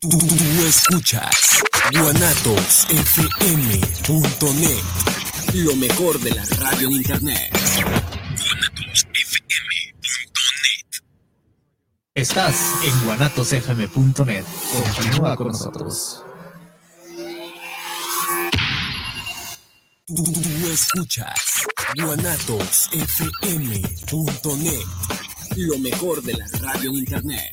Tú, tú- tú escuchas guanatosfm.net, lo mejor de la radio en internet. Estás en guanatosfm.net. Continúa con nosotros. Tú, tú- tú escuchas guanatosfm.net, lo mejor de la radio en internet.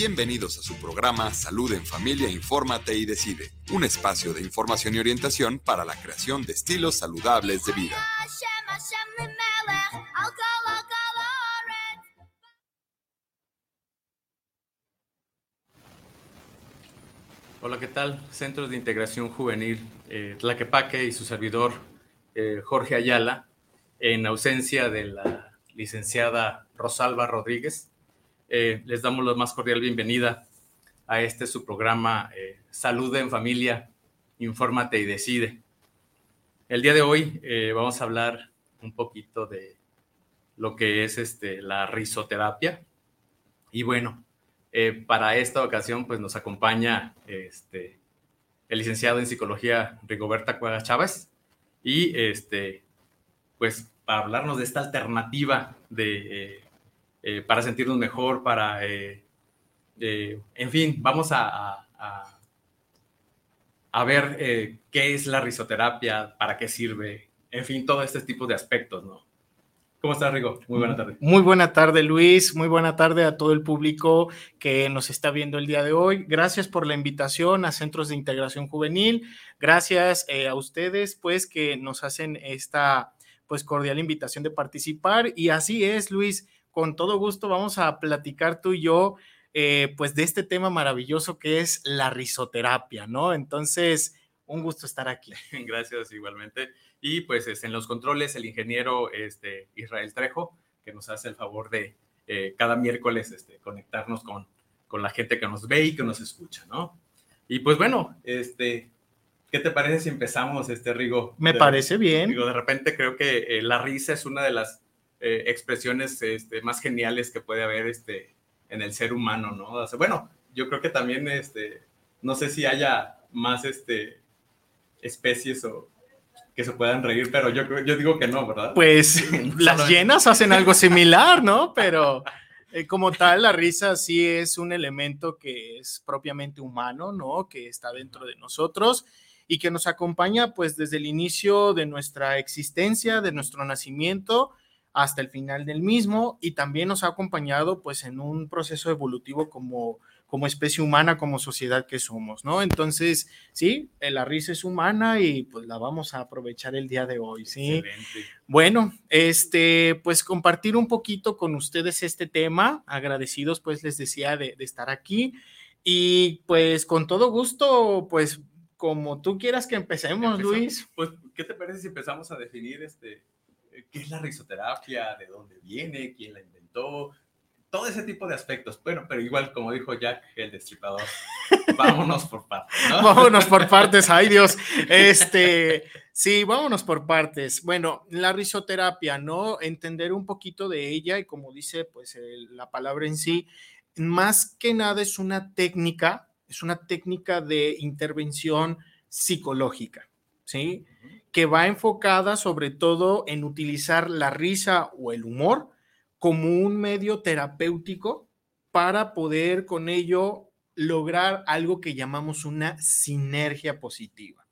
Bienvenidos a su programa Salud en Familia, Infórmate y Decide, un espacio de información y orientación para la creación de estilos saludables de vida. Hola, ¿qué tal? Centros de Integración Juvenil eh, Tlaquepaque y su servidor eh, Jorge Ayala, en ausencia de la licenciada Rosalba Rodríguez, eh, les damos la más cordial bienvenida a este su programa eh, Salud en Familia, Infórmate y Decide. El día de hoy eh, vamos a hablar un poquito de lo que es este, la risoterapia. Y bueno, eh, para esta ocasión, pues nos acompaña este, el licenciado en psicología Rigoberta Cueva Chávez y este, pues para hablarnos de esta alternativa de, eh, para sentirnos mejor, para, eh, eh, en fin, vamos a, a, a- ver eh, qué es la risoterapia, para qué sirve, en fin, todo este tipo de aspectos, ¿no? ¿Cómo estás, Rigo? Muy buena tarde. Muy buena tarde, Luis. Muy buena tarde a todo el público que nos está viendo el día de hoy. Gracias por la invitación a Centros de Integración Juvenil. Gracias eh, a ustedes, pues, que nos hacen esta, pues, cordial invitación de participar. Y así es, Luis. Con todo gusto vamos a platicar tú y yo, eh, pues, de este tema maravilloso que es la risoterapia, ¿no? Entonces, un gusto estar aquí. Gracias igualmente. Y pues este, en los controles el ingeniero este, Israel Trejo, que nos hace el favor de eh, cada miércoles este, conectarnos con, con la gente que nos ve y que nos escucha, ¿no? Y pues bueno, este, ¿qué te parece si empezamos, este Rigo? Me De- parece bien. Digo, de repente creo que eh, la risa es una de las eh, expresiones este, más geniales que puede haber este, en el ser humano, ¿no? O sea, bueno, yo creo que también, este, no sé si haya más este, especies o que se puedan reír, pero yo, yo digo que no, ¿verdad? Pues las llenas hacen algo similar, ¿no? Pero eh, como tal, la risa sí es un elemento que es propiamente humano, ¿no? Que está dentro de nosotros y que nos acompaña pues desde el inicio de nuestra existencia, de nuestro nacimiento hasta el final del mismo y también nos ha acompañado pues en un proceso evolutivo como como especie humana, como sociedad que somos, ¿no? Entonces, sí, eh, la risa es humana y pues la vamos a aprovechar el día de hoy, ¿sí? Excelente. Bueno, este, pues compartir un poquito con ustedes este tema, agradecidos pues les decía de, de estar aquí y pues con todo gusto, pues como tú quieras que empecemos, Empezamos. Luis. Pues, ¿qué te parece si empezamos a definir este, qué es la risoterapia, de dónde viene, quién la inventó, todo ese tipo de aspectos? Bueno, pero igual, como dijo Jack, el destripador, vámonos por partes, ¿no? Vámonos por partes, ay Dios. Este, sí, vámonos por partes. Bueno, la risoterapia, ¿no? Entender un poquito de ella y como dice pues el- la palabra en sí, más que nada es una técnica, es una técnica de intervención psicológica, ¿sí? Que va enfocada sobre todo en utilizar la risa o el humor como un medio terapéutico para poder con ello lograr algo que llamamos una sinergia positiva.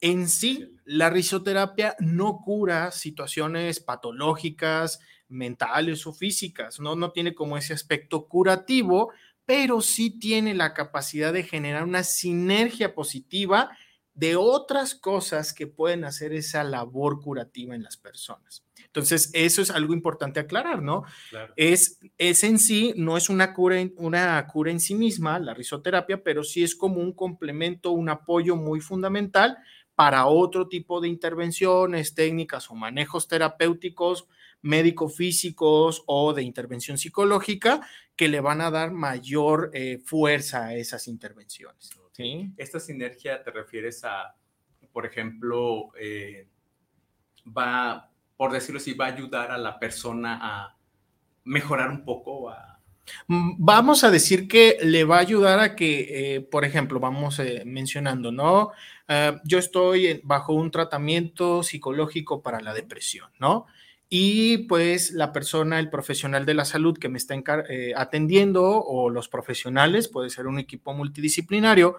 En sí, la risoterapia no cura situaciones patológicas, mentales o físicas, no, no tiene como ese aspecto curativo, pero sí tiene la capacidad de generar una sinergia positiva de otras cosas que pueden hacer esa labor curativa en las personas. Entonces, eso es algo importante aclarar, ¿no? Es, es en sí, no es una cura, una cura en sí misma, la risoterapia, pero sí es como un complemento, un apoyo muy fundamental para otro tipo de intervenciones, técnicas o manejos terapéuticos, médico-físicos o de intervención psicológica que le van a dar mayor eh, fuerza a esas intervenciones. ¿sí? Esta sinergia te refieres a, por ejemplo, eh, va por decirlo así, va a ayudar a la persona a mejorar un poco? Mm, vamos a decir que le va a ayudar a que, eh, por ejemplo, vamos eh, mencionando, ¿no? Ah, yo estoy bajo un tratamiento psicológico para la depresión, ¿no? Y pues la persona, el profesional de la salud que me está eh, atendiendo o los profesionales, puede ser un equipo multidisciplinario,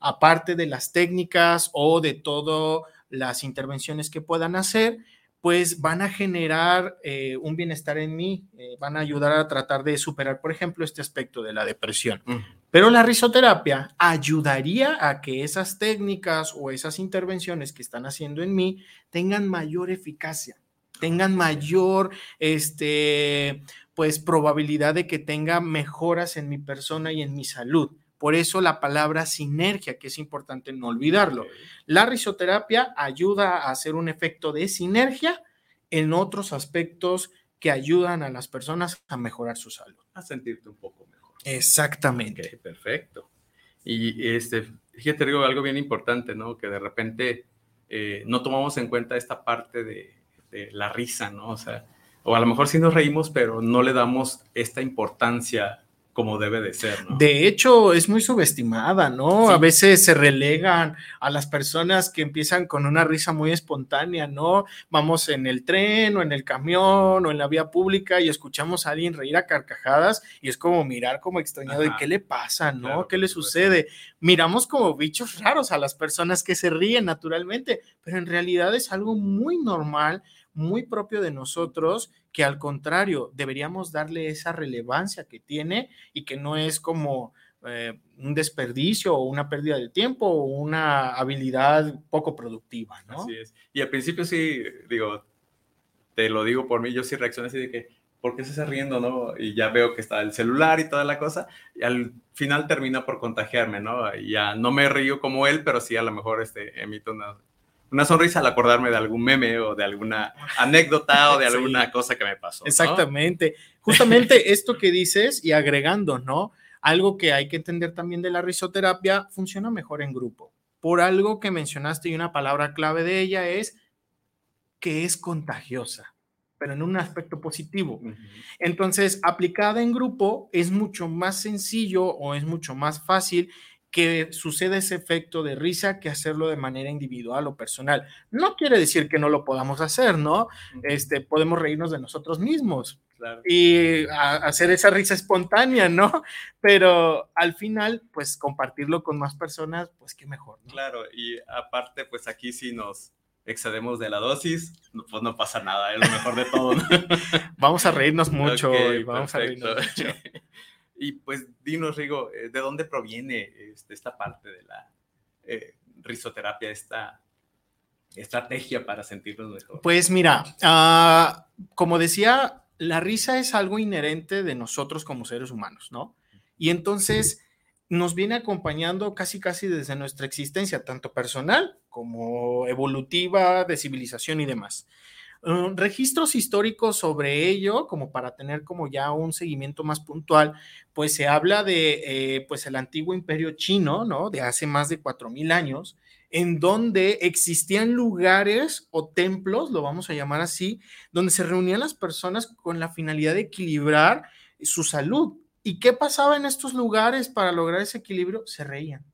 aparte de las técnicas o de todas las intervenciones que puedan hacer, pues van a generar eh, un bienestar en mí, eh, van a ayudar a tratar de superar, por ejemplo, este aspecto de la depresión. Pero la risoterapia ayudaría a que esas técnicas o esas intervenciones que están haciendo en mí tengan mayor eficacia, tengan mayor, este, pues, probabilidad de que tenga mejoras en mi persona y en mi salud. Por eso la palabra sinergia, que es importante no olvidarlo. La risoterapia ayuda a hacer un efecto de sinergia en otros aspectos que ayudan a las personas a mejorar su salud. A sentirte un poco mejor. Exactamente. perfecto. Y este, fíjate, digo algo bien importante, ¿no? Que de repente eh, no tomamos en cuenta esta parte de, de la risa, ¿no? O sea, o a lo mejor sí nos reímos, pero no le damos esta importancia como debe de ser, ¿no? De hecho, es muy subestimada, ¿no? A veces se relegan a las personas que empiezan con una risa muy espontánea, ¿no? Vamos en el tren o en el camión o en la vía pública y escuchamos a alguien reír a carcajadas y es como mirar como extrañado de qué le pasa, ¿no? ¿Qué le sucede? Miramos como bichos raros a las personas que se ríen naturalmente, pero en realidad es algo muy normal, muy propio de nosotros que al contrario, deberíamos darle esa relevancia que tiene y que no es como eh, un desperdicio o una pérdida de tiempo o una habilidad poco productiva, ¿no? Así es. Y al principio sí, digo, te lo digo por mí, yo sí reaccioné así de que, ¿por qué se está riendo, no? Y ya veo que está el celular y toda la cosa, y al final termina por contagiarme, ¿no? Y ya no me río como él, pero sí a lo mejor este, emito una una sonrisa al acordarme de algún meme o de alguna anécdota o de alguna cosa que me pasó. Exactamente. Justamente esto que dices y agregando, ¿no? Algo que hay que entender también de la risoterapia, funciona mejor en grupo. Por algo que mencionaste y una palabra clave de ella es que es contagiosa, pero en un aspecto positivo. Entonces, aplicada en grupo es mucho más sencillo o es mucho más fácil que suceda ese efecto de risa que hacerlo de manera individual o personal. No quiere decir que no lo podamos hacer, ¿no? Este, podemos reírnos de nosotros mismos y hacer esa risa espontánea, ¿no? Pero al final, pues compartirlo con más personas, pues qué mejor, ¿no? Claro, y aparte, pues aquí si nos excedemos de la dosis, pues no pasa nada, es lo mejor de todo. vamos a reírnos mucho y vamos a reírnos mucho. Y pues dinos, Rigo, eh, ¿de dónde proviene este, esta parte de la eh, risoterapia, esta estrategia para sentirnos mejor? Pues mira, ah, como decía, la risa es algo inherente de nosotros como seres humanos, ¿no? Y entonces nos viene acompañando casi casi desde nuestra existencia, tanto personal como evolutiva, de civilización y demás. Uh, registros históricos sobre ello, como para tener como ya un seguimiento más puntual, pues se habla de eh, pues el antiguo imperio chino, ¿no? De hace más de 4.000 años, en donde existían lugares o templos, lo vamos a llamar así, donde se reunían las personas con la finalidad de equilibrar su salud. ¿Y qué pasaba en estos lugares para lograr ese equilibrio? Se reían.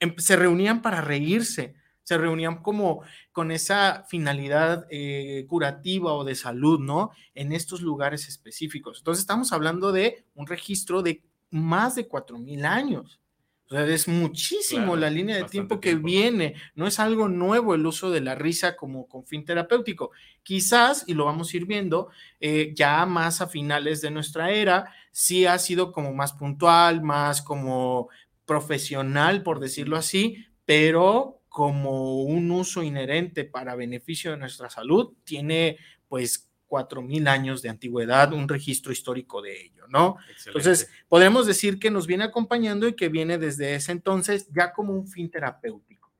Em, se reunían para reírse se reunían como con esa finalidad eh, curativa o de salud, ¿no? En estos lugares específicos. Entonces estamos hablando de un registro de más de 4.000 años. O sea, es muchísimo la línea de tiempo que viene. No es algo nuevo el uso de la risa como con fin terapéutico. Quizás, y lo vamos a ir viendo, eh, ya más a finales de nuestra era, sí ha sido como más puntual, más como profesional, por decirlo así, pero como un uso inherente para beneficio de nuestra salud, tiene pues cuatro mil años de antigüedad, un registro histórico de ello, ¿no? Entonces, podemos decir que nos viene acompañando y que viene desde ese entonces ya como un fin terapéutico.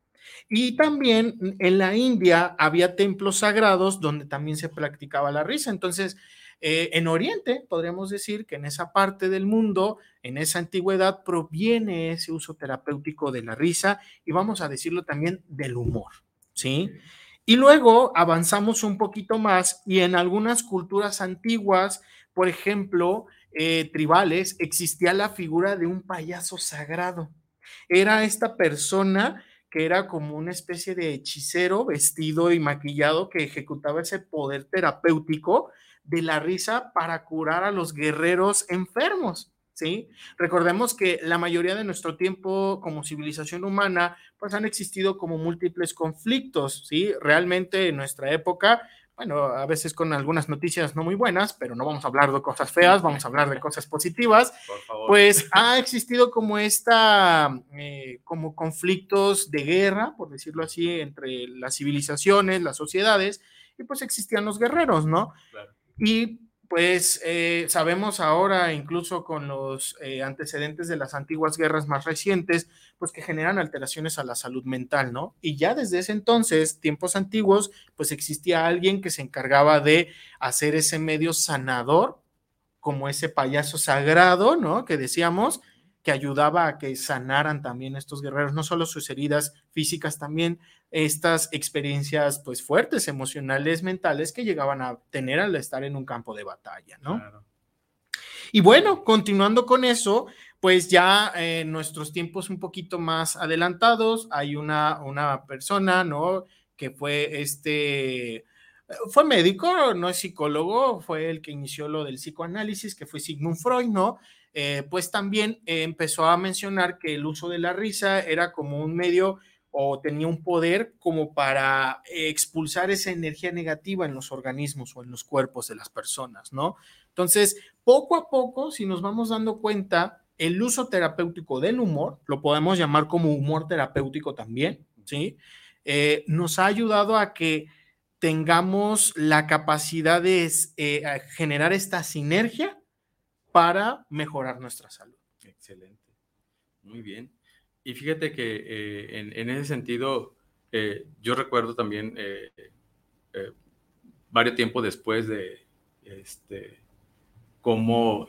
Y también en la India había templos sagrados donde también se practicaba la risa. Entonces, eh, en Oriente, podríamos decir que en esa parte del mundo, en esa antigüedad, proviene ese uso terapéutico de la risa y vamos a decirlo también del humor, ¿sí? Y luego avanzamos un poquito más y en algunas culturas antiguas, por ejemplo, eh, tribales, existía la figura de un payaso sagrado. Era esta persona que era como una especie de hechicero vestido y maquillado que ejecutaba ese poder terapéutico de la risa para curar a los guerreros enfermos. ¿Sí? Recordemos que la mayoría de nuestro tiempo como civilización humana, pues han existido como múltiples conflictos, ¿sí? Realmente en nuestra época, bueno, a veces con algunas noticias no muy buenas, pero no vamos a hablar de cosas feas, vamos a hablar de cosas positivas, pues ha existido como esta, eh, como conflictos de guerra, por decirlo así, entre las civilizaciones, las sociedades, y pues existían los guerreros, ¿no? Claro. Y pues eh, sabemos ahora, incluso con los eh, antecedentes de las antiguas guerras más recientes, pues que generan alteraciones a la salud mental, ¿no? Y ya desde ese entonces, tiempos antiguos, pues existía alguien que se encargaba de hacer ese medio sanador, como ese payaso sagrado, ¿no? Que decíamos, que ayudaba a que sanaran también estos guerreros, no solo sus heridas físicas, también estas experiencias pues fuertes, emocionales, mentales que llegaban a tener al estar en un campo de batalla, ¿no? Y bueno, continuando con eso, pues ya en nuestros tiempos un poquito más adelantados, hay una, una persona, ¿no? Que fue este, fue médico, no es psicólogo, fue el que inició lo del psicoanálisis, que fue Sigmund Freud, ¿no? Eh, pues también empezó a mencionar que el uso de la risa era como un medio o tenía un poder como para expulsar esa energía negativa en los organismos o en los cuerpos de las personas, ¿no? Entonces, poco a poco, si nos vamos dando cuenta, el uso terapéutico del humor, lo podemos llamar como humor terapéutico también, ¿sí? Eh, nos ha ayudado a que tengamos la capacidad de eh, generar esta sinergia para mejorar nuestra salud. Excelente. Muy bien. Y fíjate que eh, en, ese sentido, eh, yo recuerdo también eh, varios tiempos después de este, cómo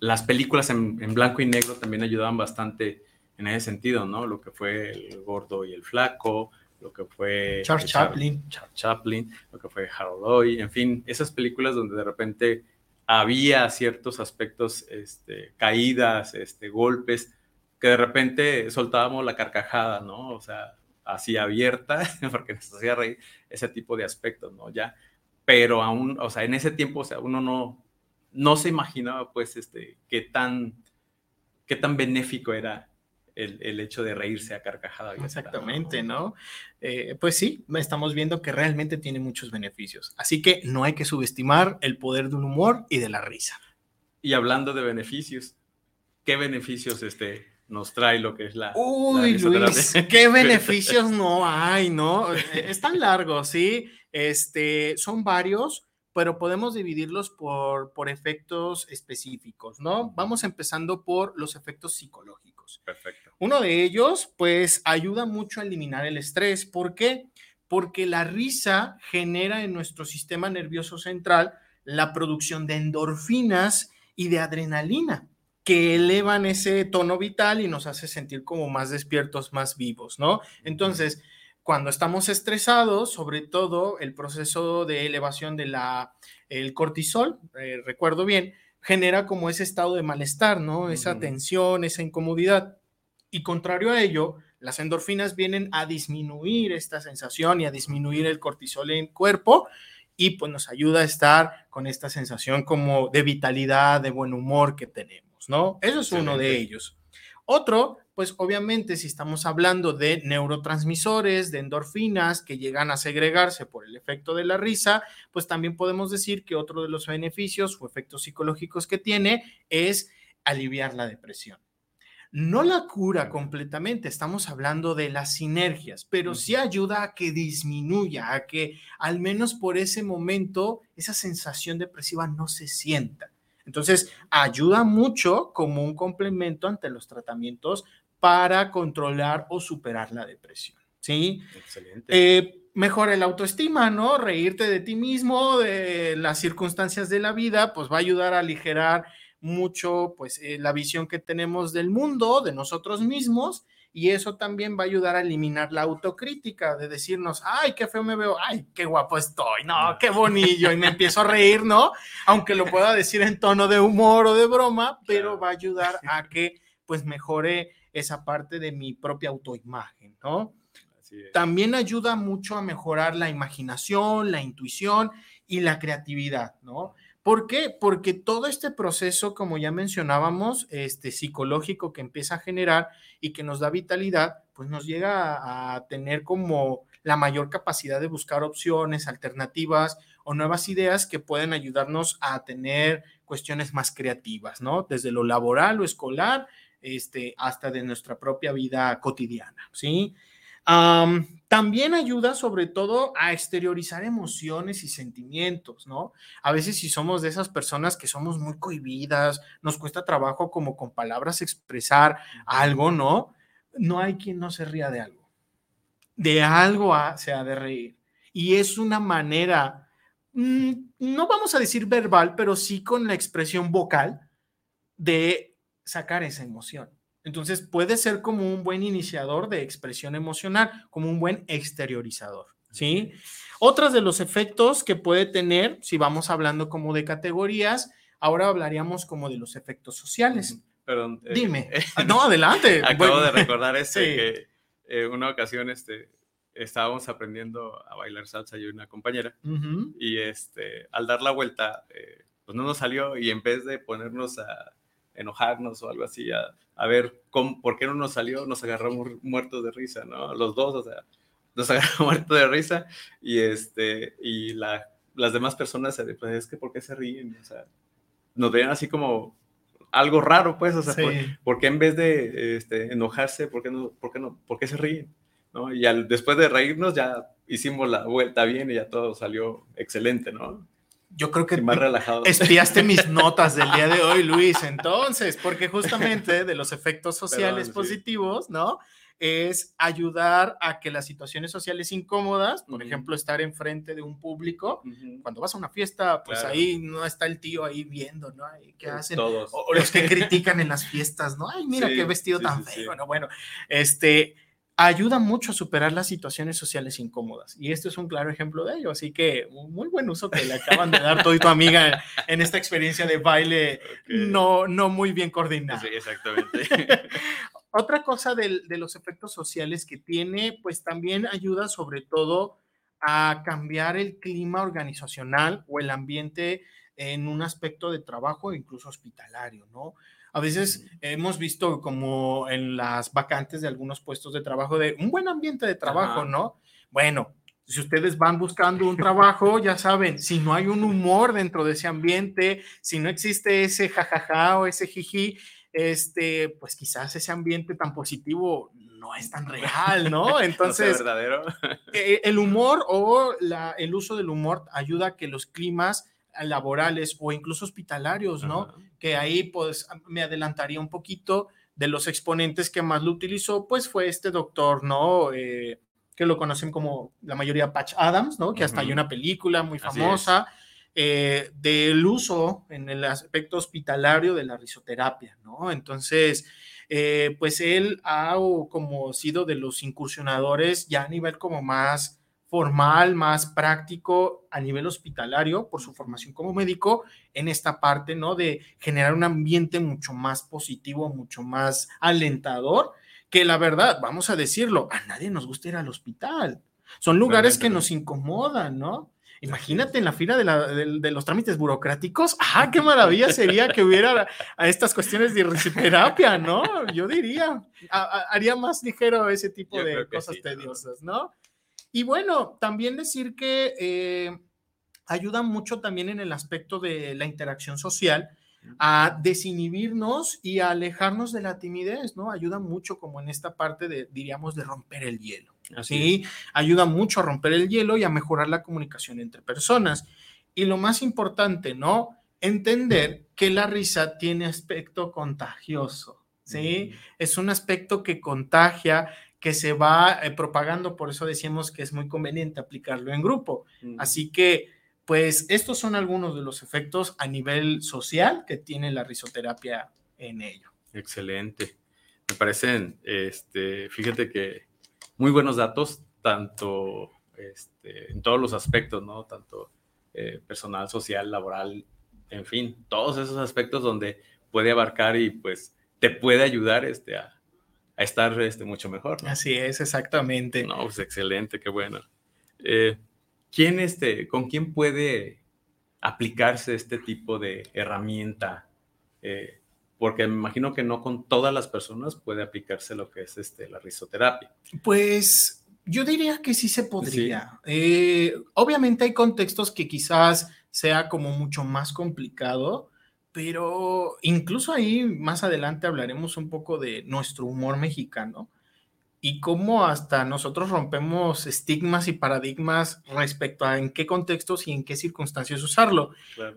las películas en, blanco y negro también ayudaban bastante en ese sentido, ¿no? Lo que fue El Gordo y el Flaco, lo que fue Charles Chaplin. Charles Chaplin, lo que fue Harold Lloyd, en fin, esas películas donde de repente había ciertos aspectos, este, caídas, este, golpes, que de repente soltábamos la carcajada, ¿no? O sea, así abierta, porque nos hacía reír ese tipo de aspectos, ¿no? Ya, pero aún, o sea, en ese tiempo, o sea, uno no, no se imaginaba, pues, este, qué tan, qué tan benéfico era el, hecho de reírse a carcajada. Exactamente, ¿no? Eh, pues sí, estamos viendo que realmente tiene muchos beneficios. Así que no hay que subestimar el poder del humor y de la risa. Y hablando de beneficios, ¿qué beneficios este, nos trae lo que es la... Uy, Luis, ¿qué beneficios no hay, no? Es tan largo, ¿sí? Este, son varios, pero podemos dividirlos por, por efectos específicos, ¿no? Vamos empezando por los efectos psicológicos. Perfecto. Uno de ellos, pues, ayuda mucho a eliminar el estrés. ¿Por qué? Porque la risa genera en nuestro sistema nervioso central la producción de endorfinas y de adrenalina que elevan ese tono vital y nos hace sentir como más despiertos, más vivos, ¿no? Entonces, cuando estamos estresados, sobre todo el proceso de elevación de la el cortisol, eh, recuerdo bien, genera como ese estado de malestar, ¿no? Esa tensión, esa incomodidad. Y contrario a ello, las endorfinas vienen a disminuir esta sensación y a disminuir el cortisol en el cuerpo y pues nos ayuda a estar con esta sensación como de vitalidad, de buen humor que tenemos, ¿no? Eso es uno de ellos. Otro, pues obviamente si estamos hablando de neurotransmisores, de endorfinas que llegan a segregarse por el efecto de la risa, pues también podemos decir que otro de los beneficios o efectos psicológicos que tiene es aliviar la depresión. no la cura completamente, estamos hablando de las sinergias, pero sí ayuda a que disminuya, a que al menos por ese momento esa sensación depresiva no se sienta. Entonces, ayuda mucho como un complemento ante los tratamientos para controlar o superar la depresión. ¿Sí? Excelente. Eh, mejora el autoestima, ¿no? Reírte de ti mismo, de las circunstancias de la vida, pues va a ayudar a aligerar mucho, pues, eh, la visión que tenemos del mundo, de nosotros mismos, y eso también va a ayudar a eliminar la autocrítica, de decirnos, ay, qué feo me veo, ay, qué guapo estoy, no, qué bonillo, y me empiezo a reír, ¿no? Aunque lo pueda decir en tono de humor o de broma, pero va a ayudar a que, pues, mejore esa parte de mi propia autoimagen, ¿no? También ayuda mucho a mejorar la imaginación, la intuición y la creatividad, ¿no? ¿Por qué? Porque todo este proceso, como ya mencionábamos, este psicológico que empieza a generar y que nos da vitalidad, pues nos llega a, tener como la mayor capacidad de buscar opciones, alternativas o nuevas ideas que pueden ayudarnos a tener cuestiones más creativas, ¿no? Desde lo laboral o escolar, este, hasta de nuestra propia vida cotidiana, ¿sí? también ayuda sobre todo a exteriorizar emociones y sentimientos, ¿no? A veces si somos de esas personas que somos muy cohibidas, nos cuesta trabajo como con palabras expresar algo, ¿no? No hay quien no se ría de algo. De algo se ha de reír. Y es una manera, mm, no vamos a decir verbal, pero sí con la expresión vocal de sacar esa emoción. Entonces puede ser como un buen iniciador de expresión emocional, como un buen exteriorizador, ¿sí? Otros de los efectos que puede tener, si vamos hablando como de categorías, ahora hablaríamos como de los efectos sociales. Perdón. Eh, Dime. Ah, no, adelante. Acabo de recordar este que eh, una ocasión este, estábamos aprendiendo a bailar salsa yo y una compañera y este, al dar la vuelta, eh, pues no nos salió y en vez de ponernos a enojarnos o algo así, a, a ver cómo, por qué no nos salió, nos agarramos muertos de risa, ¿no? Los dos, o sea, nos agarramos muertos de risa y, este, y la, las demás personas, pues es que ¿por qué se ríen? O sea, nos ven así como algo raro, pues, o sea, ¿por, qué en vez de este, enojarse, por qué, no, por, qué no, por qué se ríen? ¿no? Y al, después de reírnos ya hicimos la vuelta bien y ya todo salió excelente, ¿no? Yo creo que más relajado. espiaste mis notas del día de hoy, Luis, entonces, porque justamente de los efectos sociales positivos, ¿no? Es ayudar a que las situaciones sociales incómodas, por ejemplo, estar enfrente de un público, cuando vas a una fiesta, pues ahí no está el tío ahí viendo, ¿no? ¿Qué hacen? Todos. O, los que critican en las fiestas, ¿no? Ay, mira qué vestido tan feo. Bueno, bueno, este, ayuda mucho a superar las situaciones sociales incómodas. Y esto es un claro ejemplo de ello. Así que muy buen uso que le acaban de dar todo y tu amiga en esta experiencia de baile no, no muy bien coordinada. Sí, exactamente. Otra cosa de, de los efectos sociales que tiene, pues también ayuda sobre todo a cambiar el clima organizacional o el ambiente en un aspecto de trabajo, incluso hospitalario, ¿no? A veces hemos visto como en las vacantes de algunos puestos de trabajo de un buen ambiente de trabajo, ¿no? Bueno, si ustedes van buscando un trabajo, ya saben, si no hay un humor dentro de ese ambiente, si no existe ese jajaja o ese jiji, este, pues quizás ese ambiente tan positivo no es tan real, ¿no? Entonces, verdadero. E, el humor o la, el uso del humor ayuda a que los climas laborales o incluso hospitalarios, ¿no? Que ahí pues me adelantaría un poquito de los exponentes que más lo utilizó, pues fue este doctor, ¿no? Eh, que lo conocen como la mayoría Patch Adams, ¿no? Que hasta hay una película muy famosa eh, del uso en el aspecto hospitalario de la risoterapia, ¿no? Entonces, eh, pues él ha como sido de los incursionadores ya a nivel como más formal, más práctico a nivel hospitalario por su formación como médico en esta parte, ¿no? De generar un ambiente mucho más positivo, mucho más alentador, que la verdad, vamos a decirlo, a nadie nos gusta ir al hospital. Son lugares que nos incomodan, ¿no? Imagínate en la fila de, los trámites burocráticos. ¡Ah, qué maravilla sería que hubiera a, estas cuestiones de risoterapia, ¿no? Yo diría, haría más ligero ese tipo de cosas tediosas, ¿no? Y bueno, también decir que eh, ayuda mucho también en el aspecto de la interacción social, a desinhibirnos y a alejarnos de la timidez, ¿no? Ayuda mucho como en esta parte de, diríamos, de romper el hielo. Así ayuda mucho a romper el hielo y a mejorar la comunicación entre personas. Y lo más importante, ¿no? Entender que la risa tiene aspecto contagioso, ¿sí? Es un aspecto que contagia, que se va eh, propagando, por eso decíamos que es muy conveniente aplicarlo en grupo. Así que pues estos son algunos de los efectos a nivel social que tiene la risoterapia en ello. Excelente. Me parecen, este, fíjate que muy buenos datos, tanto este, en todos los aspectos, ¿no? Tanto eh, personal, social, laboral, en fin, todos esos aspectos donde puede abarcar y pues te puede ayudar este, a, estar este, mucho mejor. Así es, exactamente. No, pues excelente, qué bueno. Eh, ¿quién este, ¿con quién puede aplicarse este tipo de herramienta? Eh, porque me imagino que no con todas las personas puede aplicarse lo que es este, la risoterapia. Pues yo diría que sí se podría. Eh, obviamente hay contextos que quizás sea como mucho más complicado, pero incluso ahí más adelante hablaremos un poco de nuestro humor mexicano y cómo hasta nosotros rompemos estigmas y paradigmas respecto a en qué contextos y en qué circunstancias usarlo.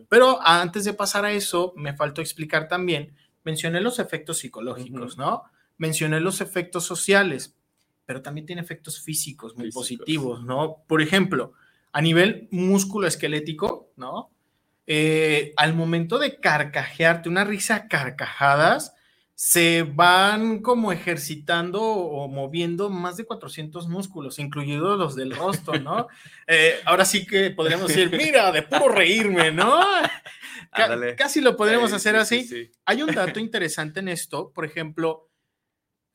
Pero antes de pasar a eso, me faltó explicar también, mencioné los efectos psicológicos, ¿no? Mencioné los efectos sociales, pero también tiene efectos físicos muy positivos, ¿no? Por ejemplo, a nivel músculo esquelético, ¿no? Eh, al momento de carcajearte, una risa carcajadas, se van como ejercitando o moviendo más de 400 músculos, incluidos los del rostro, ¿no? Eh, ahora sí que podríamos decir, mira, de puro reírme, ¿no? casi lo podríamos hacer así. Hay un dato interesante en esto, por ejemplo,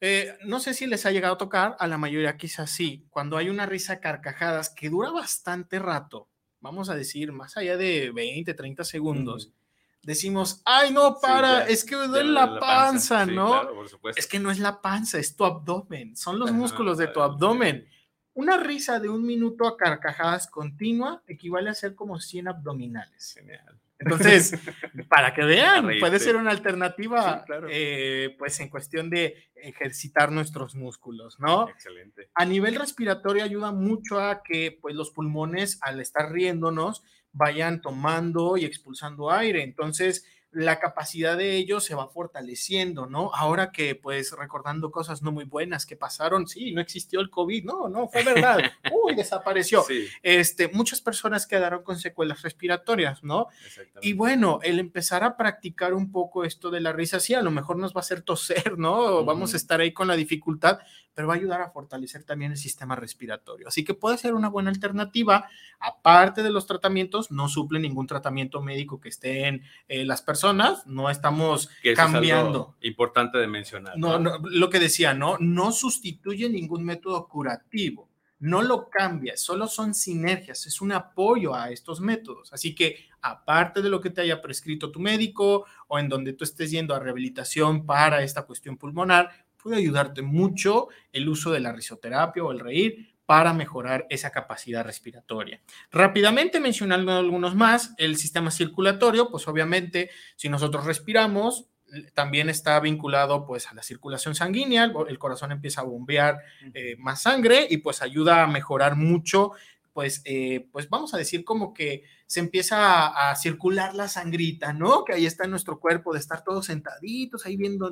eh, no sé si les ha llegado a tocar, a la mayoría quizás sí, cuando hay una risa carcajadas que dura bastante rato, vamos a decir, más allá de 20, 30 segundos decimos, ay, no, para, es que me duele la, panza, ¿no? es que no es la panza, es tu abdomen, son los músculos de tu abdomen. Una risa de un minuto a carcajadas continua equivale a ser como 100 abdominales. Genial. Entonces, para que vean, puede ser una alternativa, eh, pues en cuestión de ejercitar nuestros músculos, ¿no? Excelente. A nivel respiratorio ayuda mucho a que, pues, los pulmones, al estar riéndonos, vayan tomando y expulsando aire. Entonces, la capacidad de ellos se va fortaleciendo, ¿no? Ahora que pues recordando cosas no muy buenas que pasaron, sí, no existió el COVID, no, no, fue verdad, uy, desapareció. Este, muchas personas quedaron con secuelas respiratorias, ¿no? Y bueno, el empezar a practicar un poco esto de la risa, sí, a lo mejor nos va a hacer toser, ¿no? Vamos a estar ahí con la dificultad, pero va a ayudar a fortalecer también el sistema respiratorio. Así que puede ser una buena alternativa, aparte de los tratamientos, no suple ningún tratamiento médico que estén eh, las personas no estamos cambiando. importante de mencionar. No, lo que decía, ¿no? No sustituye ningún método curativo, no lo cambia, solo son sinergias, es un apoyo a estos métodos. Así que, aparte de lo que te haya prescrito tu médico o en donde tú estés yendo a rehabilitación para esta cuestión pulmonar, puede ayudarte mucho el uso de la risoterapia o el reír para mejorar esa capacidad respiratoria. Rápidamente mencionando algunos más, el sistema circulatorio, pues obviamente si nosotros respiramos, también está vinculado pues a la circulación sanguínea, el corazón empieza a bombear eh, más sangre y pues ayuda a mejorar mucho pues, eh, pues vamos a decir como que se empieza a, circular la sangrita, ¿no? Que ahí está en nuestro cuerpo, de estar todos sentaditos ahí viendo,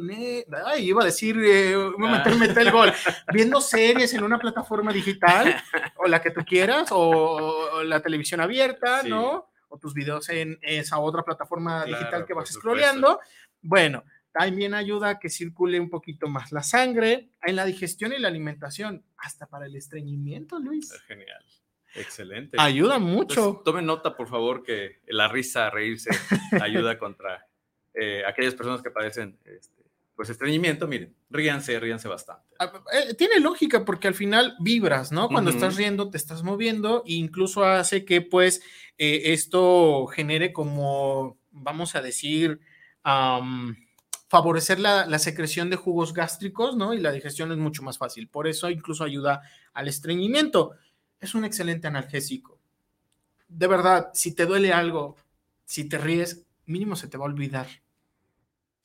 ay, iba a decir, eh, meterme el gol, viendo series en una plataforma digital, o la que tú quieras, o, la televisión abierta, ¿no? O tus videos en esa otra plataforma digital que vas scrolleando. Bueno, también ayuda a que circule un poquito más la sangre en la digestión y la alimentación, hasta para el estreñimiento, Luis. Genial. Excelente. Ayuda mucho. tomen nota, por favor, que la risa, reírse, ayuda contra eh, aquellas personas que padecen este, pues estreñimiento. Miren, ríanse, ríanse bastante. Ah, eh, tiene lógica porque al final vibras, ¿no? Cuando estás riendo, te estás moviendo e incluso hace que pues eh, esto genere como, vamos a decir, favorecer la, la, secreción de jugos gástricos, ¿no? Y la digestión es mucho más fácil. Por eso incluso ayuda al estreñimiento es un excelente analgésico. De verdad, si te duele algo, si te ríes, mínimo se te va a olvidar.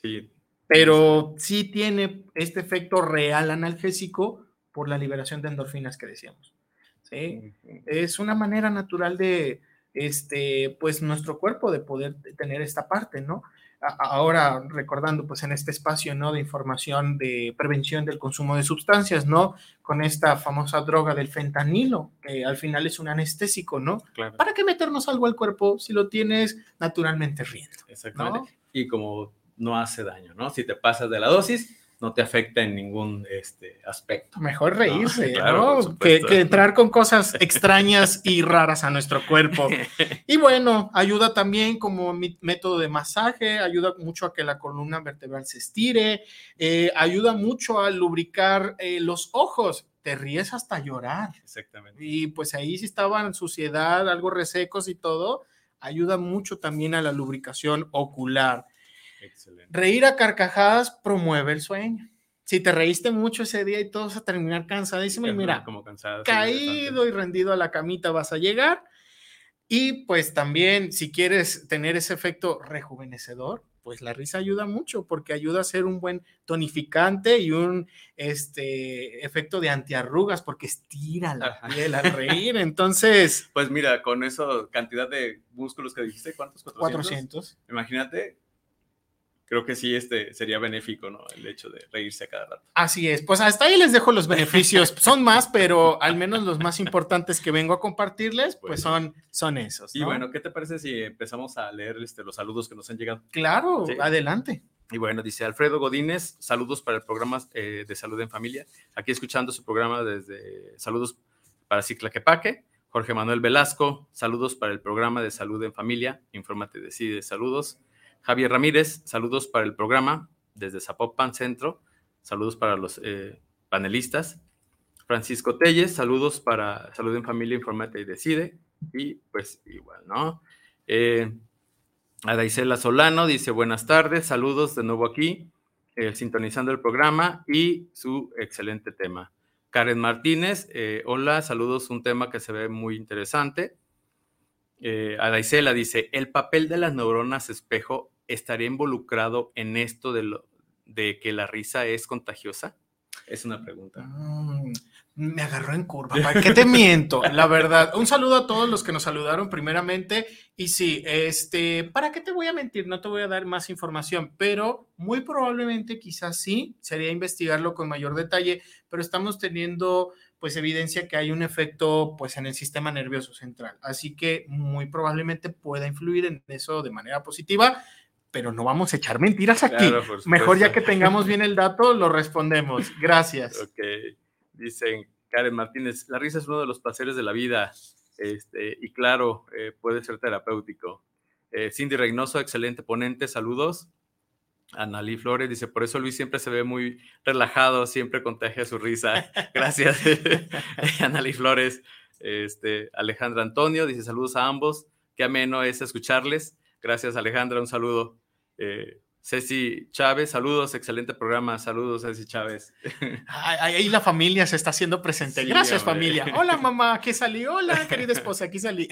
Sí. Pero sí tiene este efecto real analgésico por la liberación de endorfinas que decíamos. ¿sí? Es una manera natural de, este, pues, nuestro cuerpo de poder tener esta parte, ¿no? Ahora recordando pues en este espacio no de información de prevención del consumo de sustancias no con esta famosa droga del fentanilo que al final es un anestésico no Claro. para qué meternos algo al cuerpo si lo tienes naturalmente riendo Exactamente. Y como no hace daño, ¿no? Si te pasas de la dosis, no te afecta en ningún este, aspecto. mejor reírse claro, ¿no? que, entrar con cosas extrañas y raras a nuestro cuerpo y bueno ayuda también como mi- método de masaje ayuda mucho a que la columna vertebral se estire eh, ayuda mucho a lubricar eh, los ojos te ríes hasta llorar Exactamente. y pues ahí si estaban suciedad, algo resecos y todo, ayuda mucho también a la lubricación ocular. Excelente. Reír a carcajadas promueve el sueño. Si te reíste mucho ese día y todo vas a terminar cansadísimo y mira, como cansada. sí, caído y rendido a la camita vas a llegar. Y pues también si quieres tener ese efecto rejuvenecedor, pues la risa ayuda mucho porque ayuda a ser un buen tonificante y un este efecto de antiarrugas porque estira la Ajá. piel al reír. Entonces, Pues mira, con eso, cantidad de músculos que dijiste, ¿cuántos? 400. 400. Imagínate, creo que sí este sería benéfico, ¿no? El hecho de reírse a cada rato. Así es. Pues hasta ahí les dejo los beneficios. Son más, pero al menos los más importantes que vengo a compartirles, pues Pues, son, son esos. Y ¿no? bueno, ¿qué te parece si empezamos a leer este, los saludos que nos han llegado? claro, Sí. adelante. Y bueno, dice Alfredo Godínez, saludos para el programa eh, de salud en familia. Aquí escuchando su programa desde saludos para Ciclaquepaque. Jorge Manuel Velasco, saludos para el programa de salud en familia. Infórmate, decide, saludos. Javier Ramírez, saludos para el programa desde Zapopan Centro. Saludos para los eh, panelistas. Francisco Telles, saludos para Salud en Familia, Infórmate y Decide. Y pues igual, ¿no? Eh, Adaisela Solano dice buenas tardes, saludos de nuevo aquí, eh, sintonizando el programa y su excelente tema. Karen Martínez, eh, hola, saludos, un tema que se ve muy interesante. Eh, Adaisela dice, ¿el papel de las neuronas espejo estaría involucrado en esto de, lo, de que la risa es contagiosa? Es una pregunta. Mm, me agarró en curva. ¿Para qué te miento? La verdad. Un saludo a todos los que nos saludaron primeramente. Y sí, este, ¿para qué te voy a mentir? No te voy a dar más información, pero muy probablemente quizás sí, sería investigarlo con mayor detalle, pero estamos teniendo pues evidencia que hay un efecto pues en el sistema nervioso central. Así que muy probablemente pueda influir en eso de manera positiva, pero no vamos a echar mentiras aquí. Claro, Mejor ya que tengamos bien el dato, lo respondemos. Gracias. Ok, dicen Karen Martínez, la risa es uno de los placeres de la vida este, y claro, eh, puede ser terapéutico. Eh, Cindy Reynoso, excelente ponente, saludos. Analí Flores dice, por eso Luis siempre se ve muy relajado, siempre contagia su risa. Gracias, Analí Flores. Este, Alejandra Antonio dice, saludos a ambos, qué ameno es escucharles. Gracias Alejandra, un saludo. Eh, Ceci Chávez, saludos, excelente programa, saludos Ceci Chávez. Ay, Ahí la familia se está haciendo presente. Sí, Gracias, hombre. familia. Hola, mamá, aquí salí. Hola, querida esposa, aquí salí.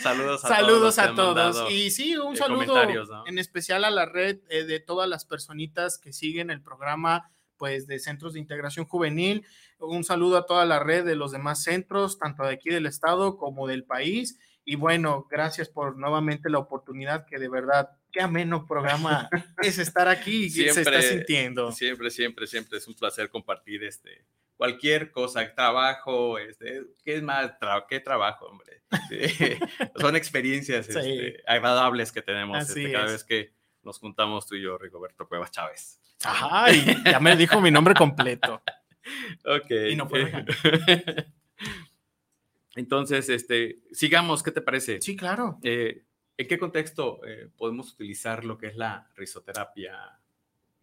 Saludos a Saludos todos. a todos. Y sí, un eh, saludo ¿no? en especial a la red eh, de todas las personitas que siguen el programa pues de centros de integración juvenil. Un saludo a toda la red de los demás centros, tanto de aquí del estado como del país. Y bueno, gracias por nuevamente la oportunidad que de verdad, qué ameno programa es estar aquí y se está sintiendo. Siempre, siempre, siempre es un placer compartir este cualquier cosa, trabajo, este, ¿qué es más? Tra- ¿Qué trabajo, hombre? Sí, Son experiencias Sí. este, agradables que tenemos este, cada es. vez que nos juntamos tú y yo, Rigoberto Cuevas Chávez. Ay, ya me dijo mi nombre completo. Ok. Y no regaño. Entonces, este, sigamos, ¿qué te parece? Sí, claro. Eh, ¿En qué contexto eh, podemos utilizar lo que es la risoterapia?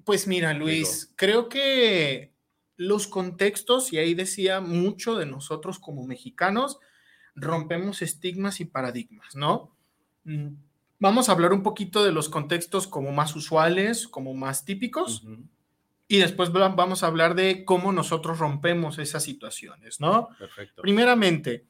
Pues mira, Luis, creo que los contextos, y ahí decía mucho de nosotros como mexicanos, rompemos estigmas y paradigmas, ¿no? Mm, Vamos a hablar un poquito de los contextos como más usuales, como más típicos, y después va- vamos a hablar de cómo nosotros rompemos esas situaciones, ¿no? Perfecto. Primeramente,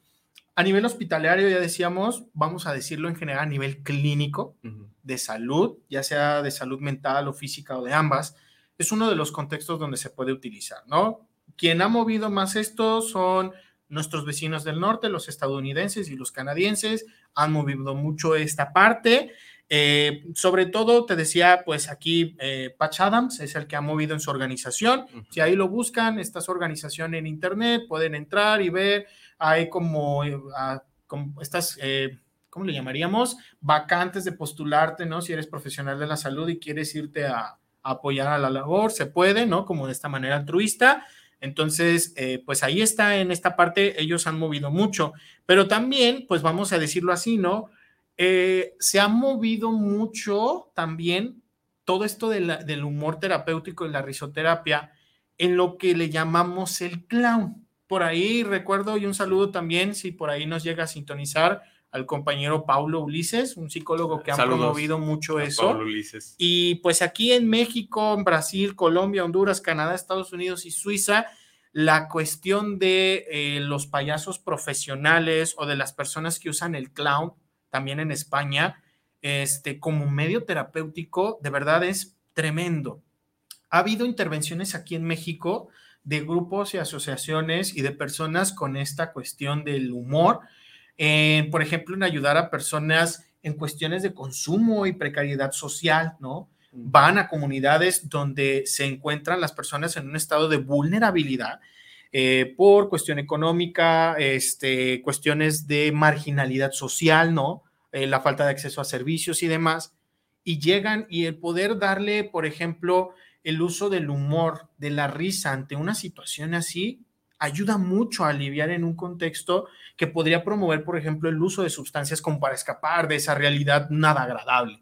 A nivel hospitalario, ya decíamos, vamos a decirlo en general a nivel clínico de salud, ya sea de salud mental o física o de ambas, es uno de los contextos donde se puede utilizar, ¿no? Quien ha movido más esto son nuestros vecinos del norte, los estadounidenses y los canadienses, han movido mucho esta parte. Eh, sobre todo, te decía, pues aquí eh, Patch Adams es el que ha movido en su organización. Si ahí lo buscan, esta su organización en internet, pueden entrar y ver, hay como, eh, estas, ¿cómo le llamaríamos? Vacantes de postularte, ¿no? Si eres profesional de la salud y quieres irte a, apoyar a la labor, se puede, ¿no? Como de esta manera altruista. Entonces, pues ahí está en esta parte, ellos han movido mucho, pero también, pues vamos a decirlo así, ¿no? Eh, se ha movido mucho también todo esto del humor terapéutico y la risoterapia en lo que le llamamos el clown. Por ahí recuerdo y un saludo también, si por ahí nos llega a sintonizar, al compañero Paulo Ulises, un psicólogo que ha promovido mucho eso. Y pues aquí en México, Brasil, Colombia, Honduras, Canadá, Estados Unidos y Suiza, la cuestión de eh, los payasos profesionales o de las personas que usan el clown también en España, este, como medio terapéutico, de verdad es tremendo. Ha habido intervenciones aquí en México de grupos y asociaciones y de personas con esta cuestión del humor, por ejemplo, en ayudar a personas en cuestiones de consumo y precariedad social, ¿no? Van a comunidades donde se encuentran las personas en un estado de vulnerabilidad eh, por cuestión económica, este, cuestiones de marginalidad social, ¿no? Eh, la falta de acceso a servicios y demás, y llegan y el poder darle, por ejemplo, el uso del humor, de la risa ante una situación así, ayuda mucho a aliviar en un contexto que podría promover, por ejemplo, el uso de sustancias como para escapar de esa realidad nada agradable.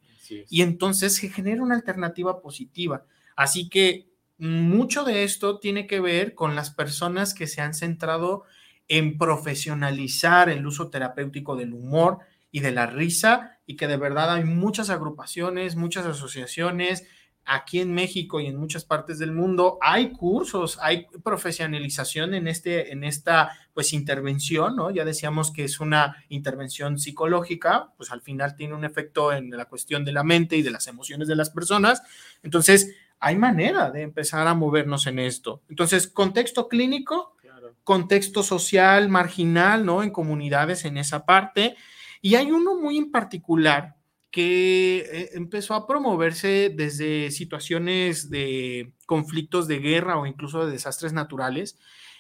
Y entonces se genera una alternativa positiva. Así que mucho de esto tiene que ver con las personas que se han centrado en profesionalizar el uso terapéutico del humor y de la risa y que de verdad hay muchas agrupaciones, muchas asociaciones aquí en México y en muchas partes del mundo. Hay cursos, hay profesionalización en, este, en esta pues intervención, ¿no? Ya decíamos que es una intervención psicológica, pues al final tiene un efecto en la cuestión de la mente y de las emociones de las personas. Entonces, hay manera de empezar a movernos en esto. Entonces, contexto clínico, contexto social, marginal, ¿no? En comunidades en esa parte. Y hay uno muy en particular que eh, empezó a promoverse desde situaciones de conflictos de guerra o incluso de desastres naturales.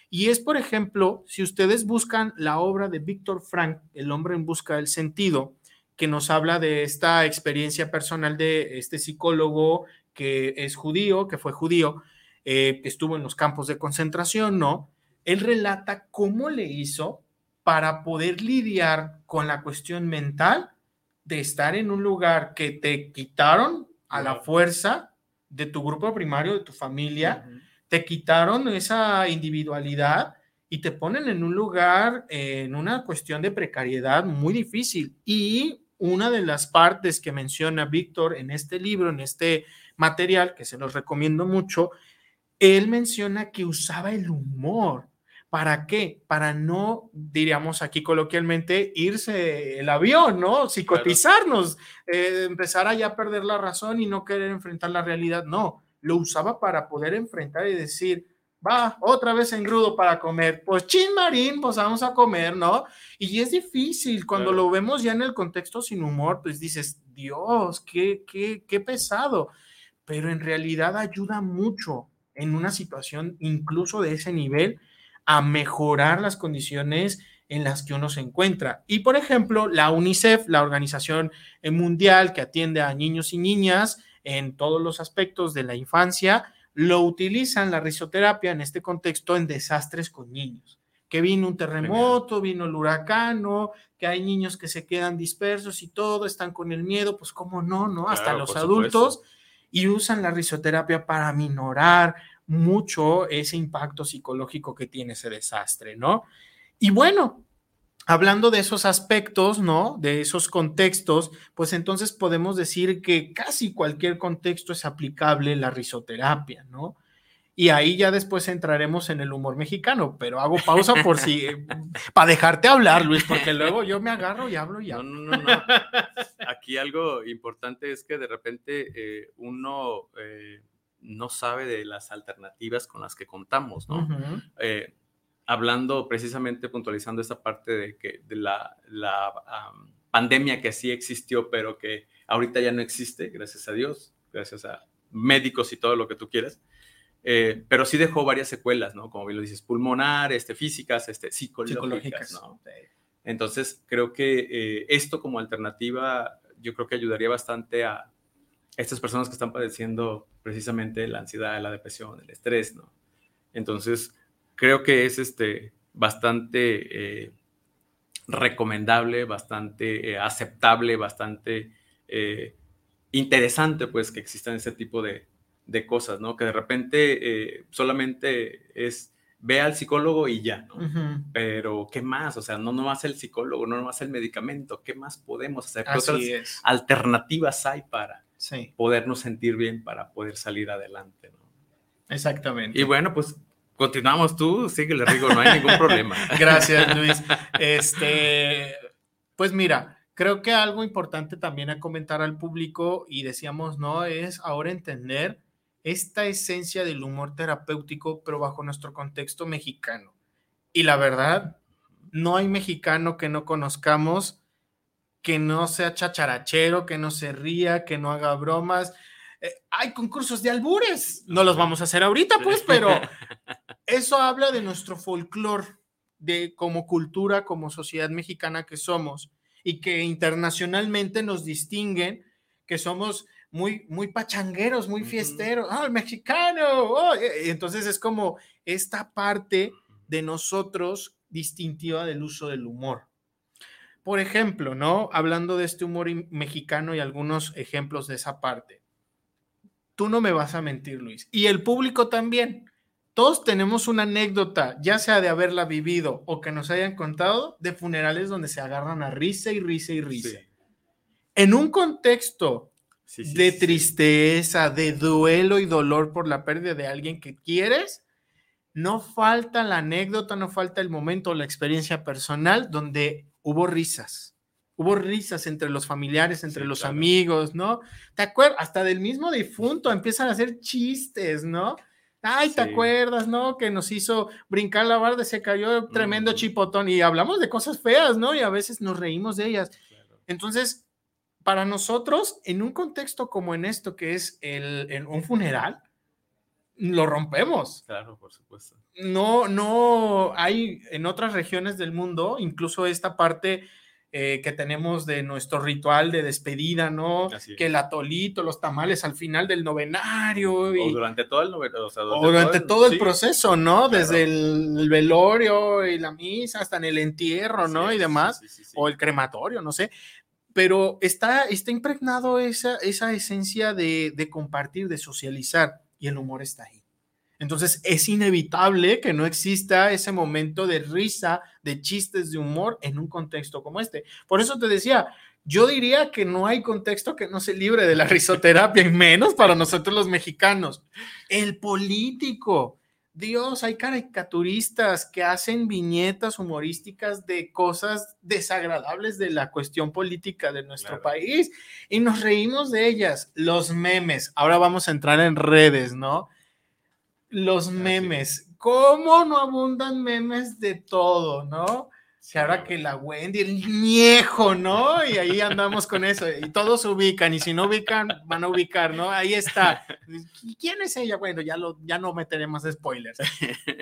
Y es, por ejemplo, si ustedes buscan la obra de Víctor Frank, El hombre en busca del sentido, que nos habla de esta experiencia personal de este psicólogo que es judío, que fue judío, eh, que estuvo en los campos de concentración, ¿no? Él relata cómo le hizo para poder lidiar con la cuestión mental de estar en un lugar que te quitaron a la fuerza de tu grupo primario, de tu familia, te quitaron esa individualidad y te ponen en un lugar, en una cuestión de precariedad muy difícil. Y una de las partes que menciona Víctor en este libro, en este material, que se los recomiendo mucho, él menciona que usaba el humor. ¿Para qué? Para no, diríamos aquí coloquialmente, irse el avión, ¿no? Psicotizarnos, eh, empezar a ya perder la razón y no querer enfrentar la realidad. No, lo usaba para poder enfrentar y decir, va, otra vez engrudo para comer. Pues chin marín, pues vamos a comer, ¿no? Y es difícil, cuando lo vemos ya en el contexto sin humor, pues dices, Dios, qué, qué, qué pesado pero en realidad ayuda mucho en una situación incluso de ese nivel a mejorar las condiciones en las que uno se encuentra. Y por ejemplo, la UNICEF, la organización mundial que atiende a niños y niñas en todos los aspectos de la infancia, lo utilizan la risoterapia en este contexto en desastres con niños. Que vino un terremoto, vino el huracán, que hay niños que se quedan dispersos y todo, están con el miedo, pues cómo no, ¿no? Hasta los adultos y usan la risoterapia para minorar mucho ese impacto psicológico que tiene ese desastre, ¿no? Y bueno, hablando de esos aspectos, ¿no? De esos contextos, pues entonces podemos decir que casi cualquier contexto es aplicable la risoterapia, ¿no? y ahí ya después entraremos en el humor mexicano, pero hago pausa por si, para dejarte hablar, Luis, porque luego yo me agarro y hablo y hablo. No, no, no, no. Aquí algo importante es que de repente eh, uno eh, no sabe de las alternativas con las que contamos, ¿no? Eh, hablando precisamente, puntualizando esta parte de que de la, la pandemia que sí existió, pero que ahorita ya no existe, gracias a Dios, gracias a médicos y todo lo que tú quieras. Eh, pero sí dejó varias secuelas, ¿no? Como bien lo dices, pulmonar, este, físicas, este, psicológicas, Psicológicas. ¿no? Entonces, creo que eh, esto como alternativa, yo creo que ayudaría bastante a estas personas que están padeciendo precisamente la ansiedad, la depresión, el estrés, ¿no? Entonces, creo que es este, bastante eh, recomendable, bastante eh, aceptable, bastante eh, interesante, pues, que existan ese tipo de, de cosas, ¿no? Que de repente solamente es ve al psicólogo y ya, ¿no? Pero, ¿qué más? O sea, no nomás el psicólogo, no nomás el medicamento, ¿qué más podemos hacer? ¿Qué otras es. alternativas hay para Sí, podernos sentir bien, para poder salir adelante, ¿no? exactamente. Y bueno, pues continuamos tú, síguele, Rigo, no hay ningún problema. Gracias, Luis. Este, pues mira, creo que algo importante también a comentar al público y decíamos, no, es ahora entender esta esencia del humor terapéutico, pero bajo nuestro contexto mexicano. Y la verdad, no hay mexicano que no conozcamos que no sea chacharachero, que no se ría, que no haga bromas. Eh, hay concursos de albures. No los vamos a hacer ahorita, pues, pero eso habla de nuestro folclore, de como cultura, como sociedad mexicana que somos y que internacionalmente nos distinguen, que somos muy, muy pachangueros, muy fiesteros. ¡Ah, el mexicano! oh, Entonces es como esta parte de nosotros distintiva del uso del humor. Por ejemplo, ¿no? Hablando de este humor mexicano y algunos ejemplos de esa parte. Tú no me vas a mentir, Luis. Y el público también. Todos tenemos una anécdota, ya sea de haberla vivido o que nos hayan contado, de funerales donde se agarran a risa y risa y risa. Sí, En un contexto sí, sí, de tristeza, de duelo y dolor por la pérdida de alguien que quieres, no falta la anécdota, no falta el momento, la experiencia personal donde hubo risas. Hubo risas entre los familiares, entre Sí, los claro. amigos, ¿no? ¿Te acuerdas? Hasta del mismo difunto empiezan a hacer chistes, ¿no? Ay, ¿te Sí. acuerdas, no? Que nos hizo brincar la barda, se cayó tremendo chipotón y hablamos de cosas feas, ¿no? Y a veces nos reímos de ellas. Claro. Entonces, para nosotros, en un contexto como en esto, que es el, en un funeral, lo rompemos. Claro, por supuesto. No, no hay en otras regiones del mundo, incluso esta parte eh, que tenemos de nuestro ritual de despedida, ¿no? Así Que el atolito, los tamales al final del novenario. y- O durante todo el noveno, o sea, o durante todo el sí, proceso, ¿no? claro. Desde el, el velorio y la misa hasta en el entierro, así ¿no? Y demás sí, sí, sí. o el crematorio, no sé. Pero está, está impregnado esa, esa esencia de, de compartir, de socializar, y el humor está ahí. Entonces es inevitable que no exista ese momento de risa, de chistes, de humor en un contexto como este. Por eso te decía, yo diría que no hay contexto que no se libre de la risoterapia, y menos para nosotros los mexicanos. El político. Dios, hay caricaturistas que hacen viñetas humorísticas de cosas desagradables de la cuestión política de nuestro Claro. país y nos reímos de ellas. Los memes, ahora vamos a entrar en redes, ¿no? Los memes, ¿cómo no abundan memes de todo, no? Que ahora que la Wendy, el viejo, ¿no? Y ahí andamos con eso. Y todos ubican, y si no ubican, van a ubicar, ¿no? Ahí está. ¿Y ¿Quién es ella? Bueno, ya, lo, ya no meteremos spoilers.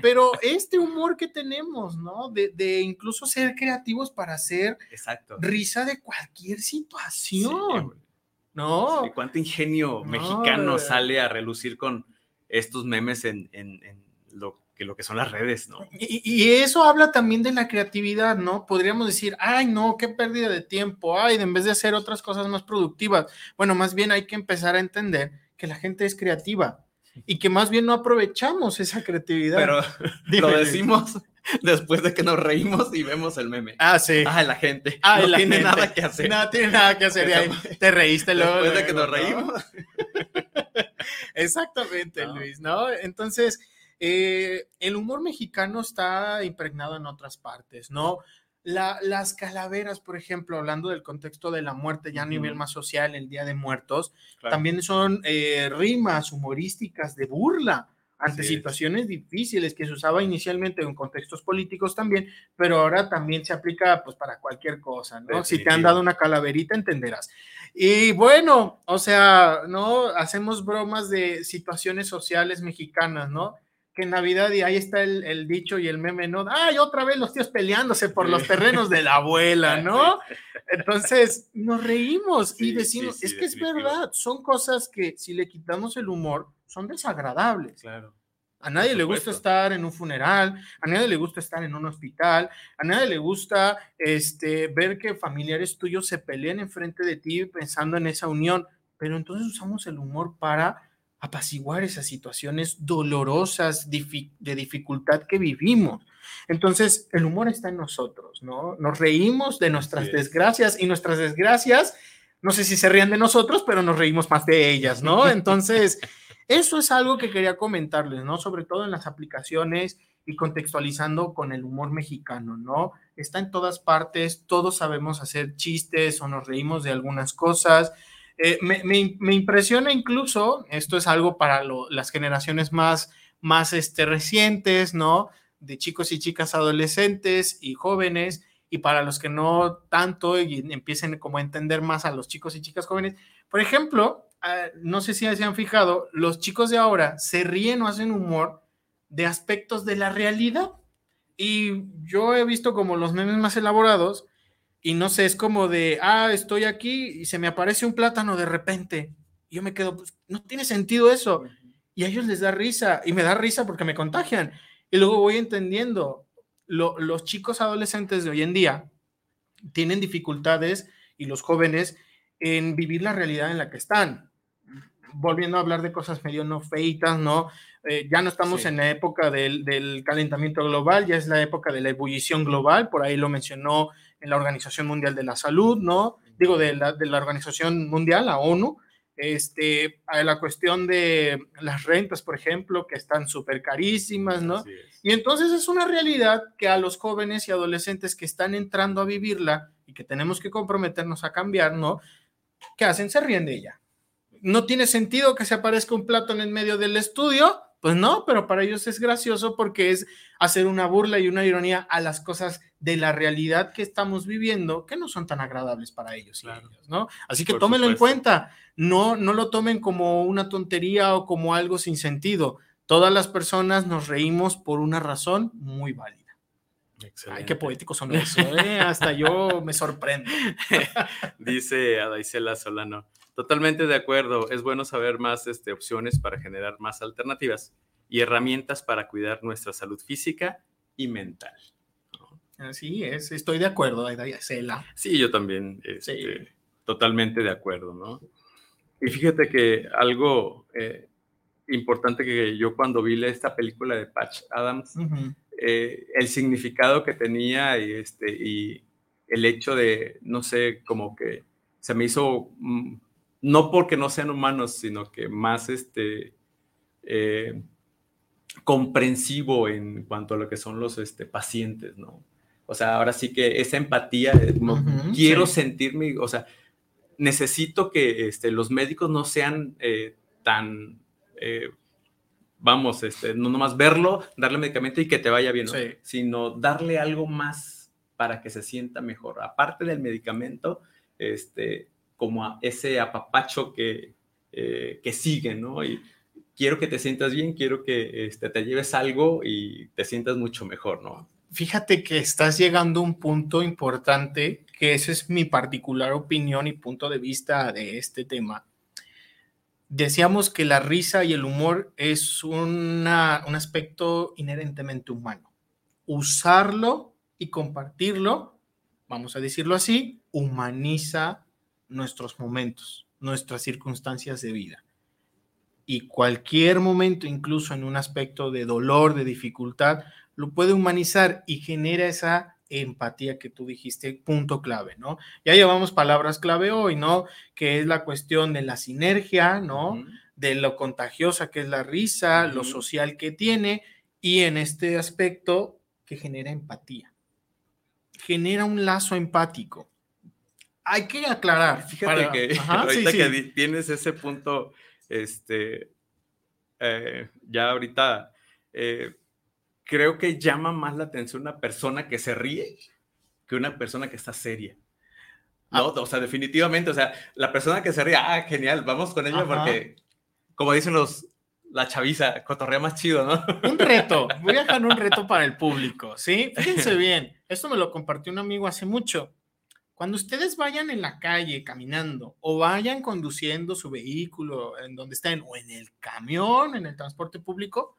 Pero este humor que tenemos, ¿no? De, de incluso ser creativos para hacer Exacto. risa de cualquier situación. ¿no? Sí, ¿Cuánto ingenio No, mexicano sale a relucir con estos memes en, en- en lo, que, lo que son las redes, ¿no? Y, y eso habla también de la creatividad, ¿no? Podríamos decir, ay, no, qué pérdida de tiempo, ay, en vez de hacer otras cosas más productivas. Bueno, más bien hay que empezar a entender que la gente es creativa y que más bien no aprovechamos esa creatividad. Pero Dime, lo decimos después de que nos reímos y vemos el meme. Ah, sí. Ah, la gente. Ay, no la tiene gente. nada que hacer. No tiene nada que hacer. ahí te reíste luego. después de que nos ¿no? reímos. Exactamente, Luis, ¿no? Entonces, eh, el humor mexicano está impregnado en otras partes, ¿no? las calaveras, por ejemplo, hablando del contexto de la muerte ya a nivel más social, el Día de Muertos, también son eh, rimas humorísticas de burla ante situaciones difíciles que se usaba inicialmente en contextos políticos también, pero ahora también se aplica pues para cualquier cosa, ¿no? Si te han dado una calaverita, entenderás. Y bueno, o sea, ¿no? Hacemos bromas de situaciones sociales mexicanas, ¿no? Que en Navidad y ahí está el, dicho y el meme, ¿no? Ay, otra vez los tíos peleándose por los terrenos de la abuela, ¿no? Entonces nos reímos y decimos, es que es verdad, son cosas que si le quitamos el humor, son desagradables. Claro. A nadie le gusta estar en un funeral, a nadie le gusta estar en un hospital, a nadie le gusta este, ver que familiares tuyos se peleen enfrente de ti pensando en esa unión, pero entonces usamos el humor para apaciguar esas situaciones dolorosas de dificultad que vivimos. Entonces, el humor está en nosotros, ¿no? Nos reímos de nuestras desgracias y nuestras desgracias, no sé si se rían de nosotros, pero nos reímos más de ellas, ¿no? Entonces, eso es algo que quería comentarles, ¿no? Sobre todo en las aplicaciones y contextualizando con el humor mexicano, ¿no? Está en todas partes, todos sabemos hacer chistes o nos reímos de algunas cosas, eh, me, impresiona incluso, esto es algo para las generaciones más, más este, recientes, ¿no? De chicos y chicas adolescentes y jóvenes, y para los que no tanto y empiecen como a entender más a los chicos y chicas jóvenes. Por ejemplo, ah, no sé si se han fijado, los chicos de ahora se ríen o hacen humor de aspectos de la realidad. Y yo he visto como los memes más elaborados y no sé, es como de, ah, estoy aquí y se me aparece un plátano de repente. Y yo me quedo, pues no tiene sentido eso. Y a ellos les da risa y me da risa porque me contagian. Y luego voy entendiendo, los chicos adolescentes de hoy en día tienen dificultades y los jóvenes en vivir la realidad en la que están. Volviendo a hablar de cosas medio no feitas, ¿no? Eh, ya no estamos en la época del, del, calentamiento global, ya es la época de la ebullición global, por ahí lo mencionó en la Organización Mundial de la Salud, ¿no? Digo, de la, de la Organización Mundial, la ONU, este, a la cuestión de las rentas, por ejemplo, que están súper carísimas, ¿no? Y entonces es una realidad que a los jóvenes y adolescentes que están entrando a vivirla y que tenemos que comprometernos a cambiar, ¿no? ¿Qué hacen? Se ríen de ella. No tiene sentido que se aparezca un plato en el medio del estudio, pues no, pero para ellos es gracioso porque es hacer una burla y una ironía a las cosas de la realidad que estamos viviendo que no son tan agradables para ellos, ¿no? Así que tómenlo en cuenta, no, no lo tomen como una tontería o como algo sin sentido. Todas las personas nos reímos por una razón muy válida. Ay, qué poéticos son eso, ¿eh? hasta yo me sorprendo. Dice Adaisela Solano, Totalmente de acuerdo. Es bueno saber más este, opciones para generar más alternativas y herramientas para cuidar nuestra salud física y mental. Así es, estoy de acuerdo, Cela. Sí, yo también, este, totalmente de acuerdo, ¿no? Y fíjate que algo eh, importante que yo cuando vi esta película de Patch Adams, eh, el significado que tenía y, este, y el hecho de, no sé, como que se me hizo mm, no porque no sean humanos, sino que más este, eh, comprensivo en cuanto a lo que son los este, pacientes, ¿no? O sea, ahora sí que esa empatía, quiero sentirme, o sea, necesito que este, los médicos no sean eh, tan, eh, vamos, este, no nomás verlo, darle medicamento y que te vaya bien, sino darle algo más para que se sienta mejor. Aparte del medicamento, este, como ese apapacho que, eh, que sigue, ¿no? Y quiero que te sientas bien, quiero que este, te lleves algo y te sientas mucho mejor, ¿no? Fíjate que estás llegando a un punto importante, que esa es mi particular opinión y punto de vista de este tema. Decíamos que la risa y el humor es una, un aspecto inherentemente humano. Usarlo y compartirlo, vamos a decirlo así, humaniza nuestros momentos, nuestras circunstancias de vida. Y cualquier momento, incluso en un aspecto de dolor, de dificultad, lo puede humanizar y genera esa empatía que tú dijiste, punto clave, ¿no? Ya llevamos palabras clave hoy, ¿no? Que es la cuestión de la sinergia, ¿no? de lo contagiosa que es la risa, lo social que tiene y en este aspecto que genera empatía. Genera un lazo empático. Hay que aclarar. Fíjate que ahorita que tienes ese punto, este, eh, ya ahorita eh, creo que llama más la atención una persona que se ríe que una persona que está seria. ¿no? Ah. O sea, definitivamente, o sea, la persona que se ríe, ah, genial, vamos con ella porque, como dicen los, la chaviza, cotorrea más chido, ¿no? Un reto, voy a dejar un reto para el público, ¿sí? Fíjense bien, esto me lo compartió un amigo hace mucho. Cuando ustedes vayan en la calle caminando o vayan conduciendo su vehículo en donde estén o en el camión, en el transporte público,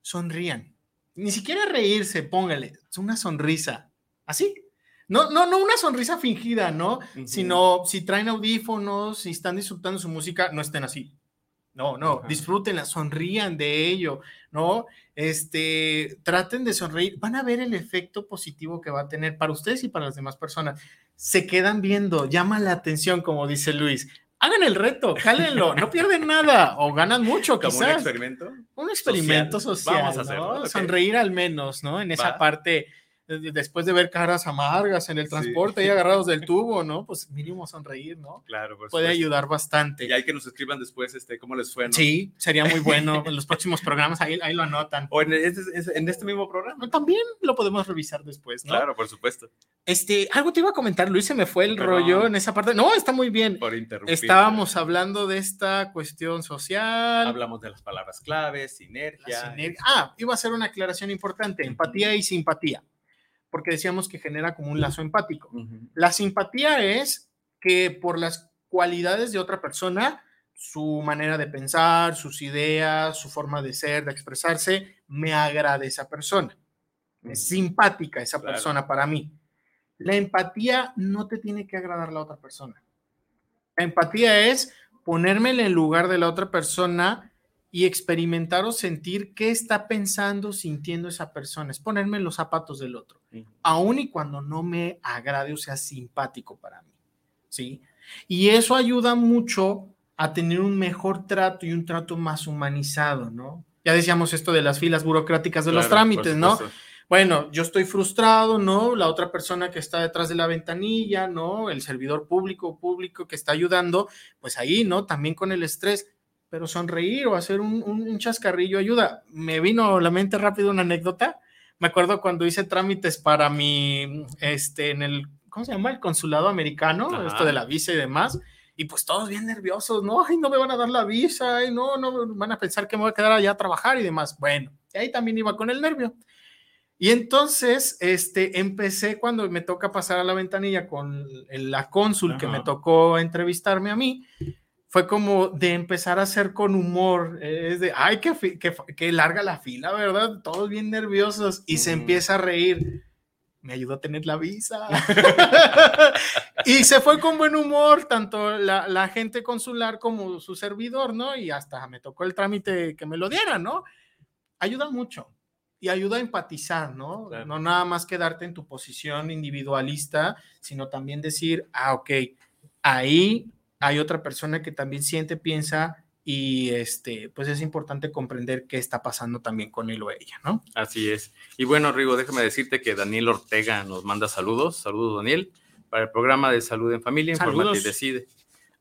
sonrían. Ni siquiera reírse, póngale, es una sonrisa. Así, no, no, no una sonrisa fingida, ¿no? Sino si traen audífonos, si están disfrutando su música, no estén así. No, no, disfrútenla, sonrían de ello, ¿no? Este, traten de sonreír, van a ver el efecto positivo que va a tener para ustedes y para las demás personas. Se quedan viendo, llama la atención, como dice Luis. Hagan el reto, jálenlo, no pierden nada o ganan mucho, quizás. un experimento? Un experimento social, Vamos a hacerlo, Sonreír al menos, ¿no? En esa parte después de ver caras amargas en el transporte y agarrados del tubo, ¿no? Pues mínimo sonreír, ¿no? Claro, Puede ayudar bastante. Y hay que nos escriban después este, cómo les fue, ¿no? Sí, sería muy bueno. en los próximos programas ahí, ahí lo anotan. O en este, en este mismo programa. También lo podemos revisar después, ¿no? Claro, por supuesto. Este, algo te iba a comentar, Luis, se me fue el rollo en esa parte. No, está muy bien. Por interrumpir. Estábamos hablando de esta cuestión social. Hablamos de las palabras claves, sinergia. Ah, iba a hacer una aclaración importante, empatía y simpatía porque decíamos que genera como un lazo empático. La simpatía es que por las cualidades de otra persona, su manera de pensar, sus ideas, su forma de ser, de expresarse, me agrada esa persona. Es simpática esa persona para mí. La empatía no te tiene que agradar la otra persona. La empatía es ponerme en el lugar de la otra persona y experimentar o sentir qué está pensando, sintiendo esa persona, es ponerme en los zapatos del otro, aun y cuando no me agrade o sea simpático para mí, ¿sí? Y eso ayuda mucho a tener un mejor trato y un trato más humanizado, ¿no? Ya decíamos esto de las filas burocráticas de los trámites, ¿no? Bueno, yo estoy frustrado, ¿no? La otra persona que está detrás de la ventanilla, ¿no? El servidor público, público que está ayudando, pues ahí, ¿no? También con el estrés pero sonreír o hacer un, chascarrillo ayuda. Me vino a la mente rápido una anécdota. Me acuerdo cuando hice trámites para mi, este, en el, ¿cómo se llama? El consulado americano, esto de la visa y demás. Y pues todos bien nerviosos, no, ay, no me van a dar la visa, ay, no, no, van a pensar que me voy a quedar allá a trabajar y demás. Bueno, y ahí también iba con el nervio. Y entonces, este, empecé cuando me toca pasar a la ventanilla con la cónsul que me tocó entrevistarme a mí fue como de empezar a hacer con humor, es de, ay, que, larga la fila, ¿verdad? Todos bien nerviosos y se empieza a reír. Me ayudó a tener la visa. y se fue con buen humor, tanto la, la, gente consular como su servidor, ¿no? Y hasta me tocó el trámite que me lo dieran, ¿no? Ayuda mucho y ayuda a empatizar, ¿no? No nada más quedarte en tu posición individualista, sino también decir, ah, ok, ahí hay otra persona que también siente, piensa y este, pues es importante comprender qué está pasando también con él o ella, ¿no? Así es. Y bueno, Rigo, déjame decirte que Daniel Ortega nos manda saludos. Saludos, Daniel, para el programa de Salud en Familia, Informate y Decide.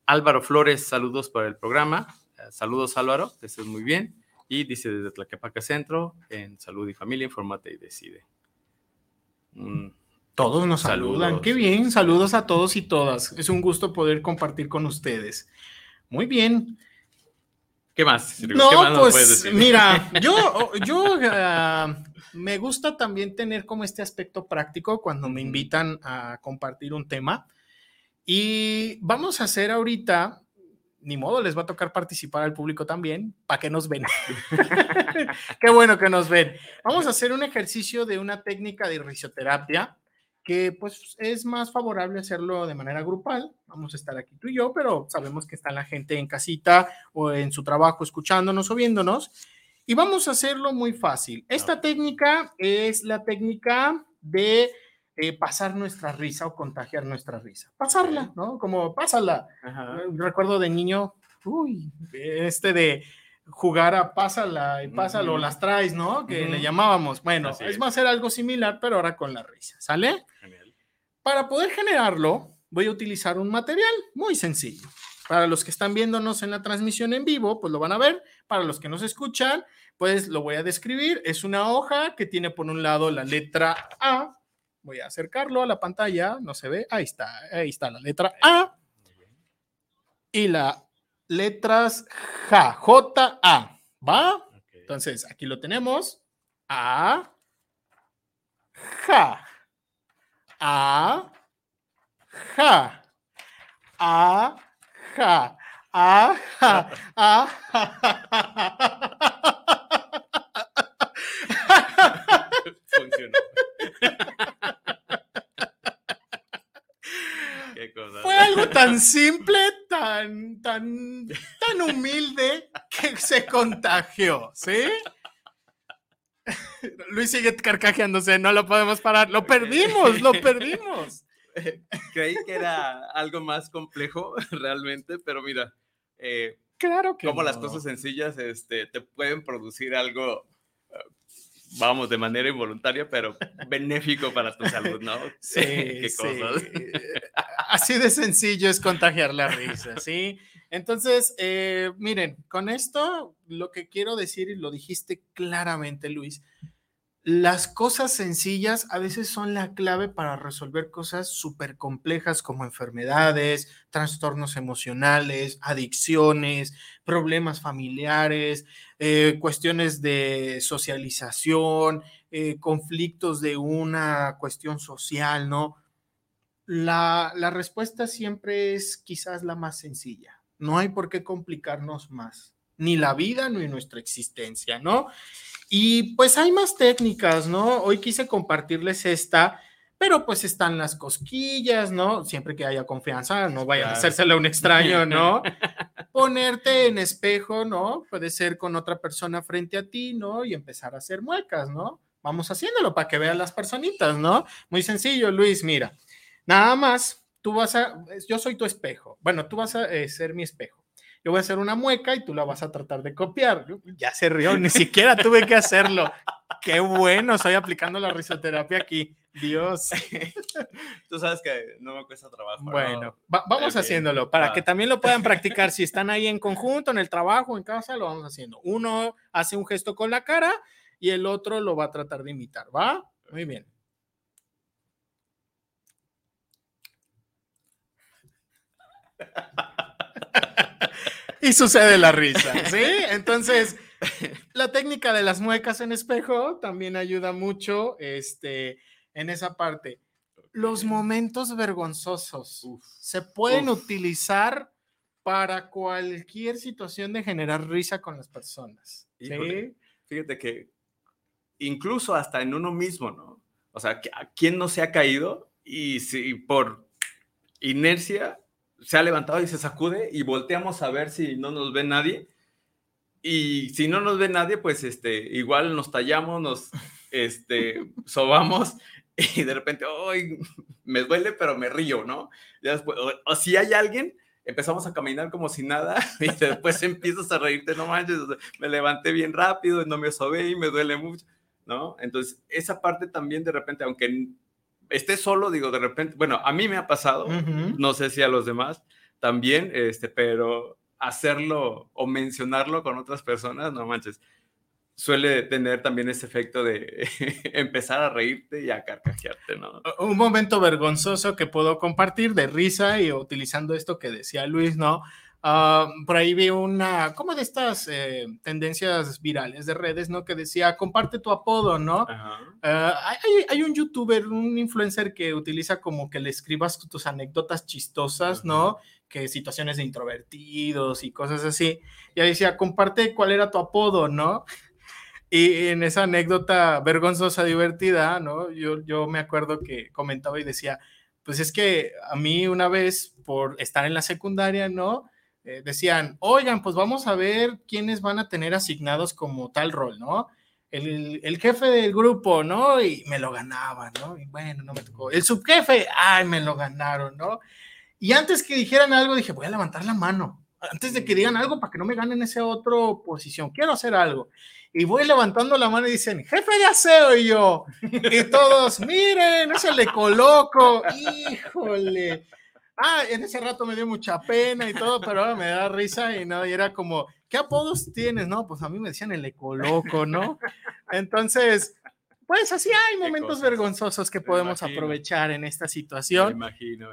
Álvaro Flores, saludos para el programa. Eh, saludos, Álvaro, que estés muy bien. Y dice desde Tlaquepaque Centro, en Salud y Familia, Informate y Decide. Mm. Todos nos saludan. Qué bien. Saludos a todos y todas. Es un gusto poder compartir con ustedes. Muy bien. ¿Qué más? No, pues mira, yo, yo ah, me gusta también tener como este aspecto práctico cuando me invitan a compartir un tema. Y vamos a hacer ahorita, ni modo, les va a tocar participar al público también, para que nos ven. Qué bueno que nos ven. Vamos a hacer un ejercicio de una técnica de risoterapia que pues es más favorable hacerlo de manera grupal. Vamos a estar aquí tú y yo, pero sabemos que está la gente en casita o en su trabajo escuchándonos o viéndonos. Y vamos a hacerlo muy fácil. Esta técnica es la técnica de eh, pasar nuestra risa o contagiar nuestra risa. Pasarla, ¿no? Como pásala. Recuerdo de niño, uy, este de jugar a pásala y pásalo, las traes, ¿no? Que le llamábamos. Bueno, es, más, era algo similar, pero ahora con la risa, ¿sale? Para poder generarlo, voy a utilizar un material muy sencillo. Para los que están viéndonos en la transmisión en vivo, pues lo van a ver. Para los que nos escuchan, pues lo voy a describir. Es una hoja que tiene por un lado la letra A. Voy a acercarlo a la pantalla, no se ve. Ahí está, ahí está la letra A. Y la letras J, J-A, ¿va? Entonces, aquí lo tenemos. A, J, A, J, A, J, A, J, A, Funcionó. Fue algo tan simple, tan, tan, tan humilde que se contagió, ¿sí? Luis sigue carcajeándose, no lo podemos parar. Lo perdimos, lo perdimos. Creí que era algo más complejo realmente, pero mira, eh, claro que como las cosas sencillas este, te pueden producir algo vamos, de manera involuntaria, pero benéfico para tu salud, ¿no? Sí, Qué cosas. Así de sencillo es contagiar la risa, ¿sí? Entonces, eh, miren, con esto lo que quiero decir, y lo dijiste claramente, Luis, las cosas sencillas a veces son la clave para resolver cosas súper complejas como enfermedades, trastornos emocionales, adicciones, problemas familiares, eh, cuestiones de socialización, eh, conflictos de una cuestión social, ¿no? La, la respuesta siempre es quizás la más sencilla. No hay por qué complicarnos más, ni la vida ni nuestra existencia, ¿no? Y pues hay más técnicas, ¿no? Hoy quise compartirles esta, pero pues están las cosquillas, ¿no? Siempre que haya confianza, no vayan a hacérsela a un extraño, ¿no? Ponerte en espejo, ¿no? Puede ser con otra persona frente a ti, ¿no? Y empezar a hacer muecas, ¿no? Vamos haciéndolo para que vean las personitas, ¿no? Muy sencillo, Luis, mira. Nada más, tú vas a, yo soy tu espejo. Bueno, tú vas a eh, ser mi espejo yo voy a hacer una mueca y tú la vas a tratar de copiar. Ya se rió, ni siquiera tuve que hacerlo. Qué bueno, estoy aplicando la risoterapia aquí. Dios. Tú sabes que no me cuesta trabajo. Bueno, vamos haciéndolo para que también lo puedan practicar. Si están ahí en conjunto, en el trabajo, en casa, lo vamos haciendo. Uno hace un gesto con la cara y el otro lo va a tratar de imitar, ¿va? Muy bien. y sucede la risa, ¿sí? Entonces, la técnica de las muecas en espejo también ayuda mucho este, en esa parte. Los momentos vergonzosos se pueden utilizar para cualquier situación de generar risa con las personas. ¿sí? Fíjate que incluso hasta en uno mismo, ¿no? O sea, ¿a quién no se ha caído? Y si por inercia se ha levantado y se sacude y volteamos a ver si no nos ve nadie. Y si no nos ve nadie, pues este, igual nos tallamos, nos este, sobamos y de repente, ¡ay! Me duele, pero me río, ¿no? después, o, si hay alguien, empezamos a caminar como si nada y después empiezas a reírte, no manches, me levanté bien rápido, no me sobé y me duele mucho, ¿no? Entonces, esa parte también de repente, aunque esté solo, digo, de repente, bueno, a mí me ha pasado, no sé si a los demás también, este, pero hacerlo o mencionarlo con otras personas, no manches, suele tener también ese efecto de empezar a reírte y a carcajearte, ¿no? Un momento vergonzoso que puedo compartir de risa y utilizando esto que decía Luis, ¿no? Ah, por ahí vi una, como de estas eh, tendencias virales de redes, ¿no? Que decía, comparte tu apodo, ¿no? Ah, hay, un youtuber, un influencer que utiliza como que le escribas tus anécdotas chistosas, ¿no? Que situaciones de introvertidos y cosas así. Y ahí decía, comparte cuál era tu apodo, ¿no? Y en esa anécdota vergonzosa, divertida, ¿no? Yo, yo me acuerdo que comentaba y decía, pues es que a mí una vez, por estar en la secundaria, ¿no? Eh, decían, oigan, pues vamos a ver quiénes van a tener asignados como tal rol, ¿no? El, el, jefe del grupo, ¿no? Y me lo ganaban, ¿no? Y bueno, no me tocó. El subjefe, ay, me lo ganaron, ¿no? Y antes que dijeran algo, dije, voy a levantar la mano. antes de que digan algo para que no me ganen esa otra posición, quiero hacer algo. Y voy levantando la mano y dicen, jefe de aseo, y yo, y todos, miren, eso le coloco, híjole. Ah, en ese rato me dio mucha pena y todo, pero ahora me da risa y no, y era como, ¿qué apodos tienes? No, pues a mí me decían el ecoloco, ¿no? Entonces, pues así hay momentos vergonzosos que podemos aprovechar en esta situación,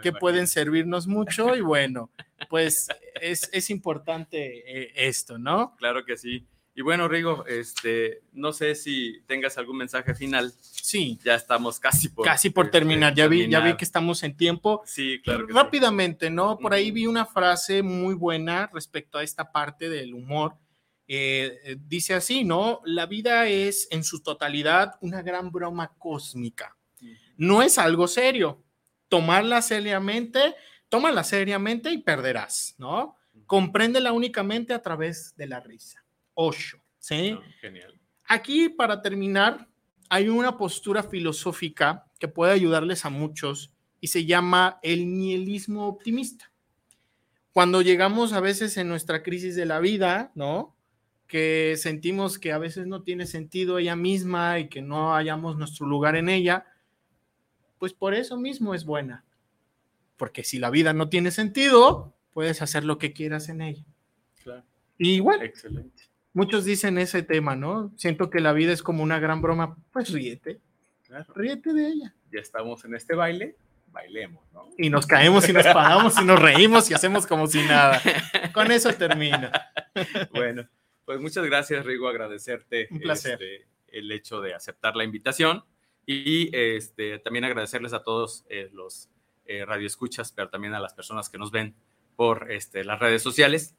que pueden servirnos mucho y bueno, pues es, es importante eh, esto, ¿no? Claro que sí. Y bueno, Rigo, este, no sé si tengas algún mensaje final. Sí. Ya estamos casi por, casi por este, terminar. Ya vi, ya vi que estamos en tiempo. Sí, claro. Rápidamente, ¿no? Por ahí vi una frase muy buena respecto a esta parte del humor. Eh, eh, dice así, ¿no? La vida es en su totalidad una gran broma cósmica. No es algo serio. Tomarla seriamente, tómala seriamente y perderás, ¿no? Compréndela únicamente a través de la risa. Osho. ¿sí? genial. Aquí, para terminar, hay una postura filosófica que puede ayudarles a muchos y se llama el nihilismo optimista. Cuando llegamos a veces en nuestra crisis de la vida, ¿no? Que sentimos que a veces no tiene sentido ella misma y que no hallamos nuestro lugar en ella, pues por eso mismo es buena. Porque si la vida no tiene sentido, puedes hacer lo que quieras en ella. Claro. Y igual. Excelente muchos dicen ese tema, ¿no? Siento que la vida es como una gran broma, pues ríete, ríete de ella. Ya estamos en este baile, bailemos, ¿no? Y nos caemos y nos paramos y nos reímos y hacemos como si nada. Con eso termina. bueno, pues muchas gracias, Rigo, agradecerte. Un placer. Este, el hecho de aceptar la invitación y este, también agradecerles a todos eh, los eh, radioescuchas, pero también a las personas que nos ven por este, las redes sociales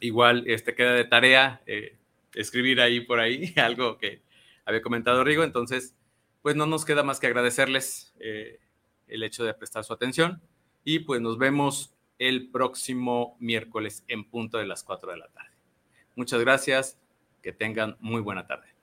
igual este, queda de tarea eh, escribir ahí por ahí algo que había comentado Rigo. Entonces, pues no nos queda más que agradecerles eh, el hecho de prestar su atención y pues nos vemos el próximo miércoles en punto de las 4 de la tarde. Muchas gracias, que tengan muy buena tarde.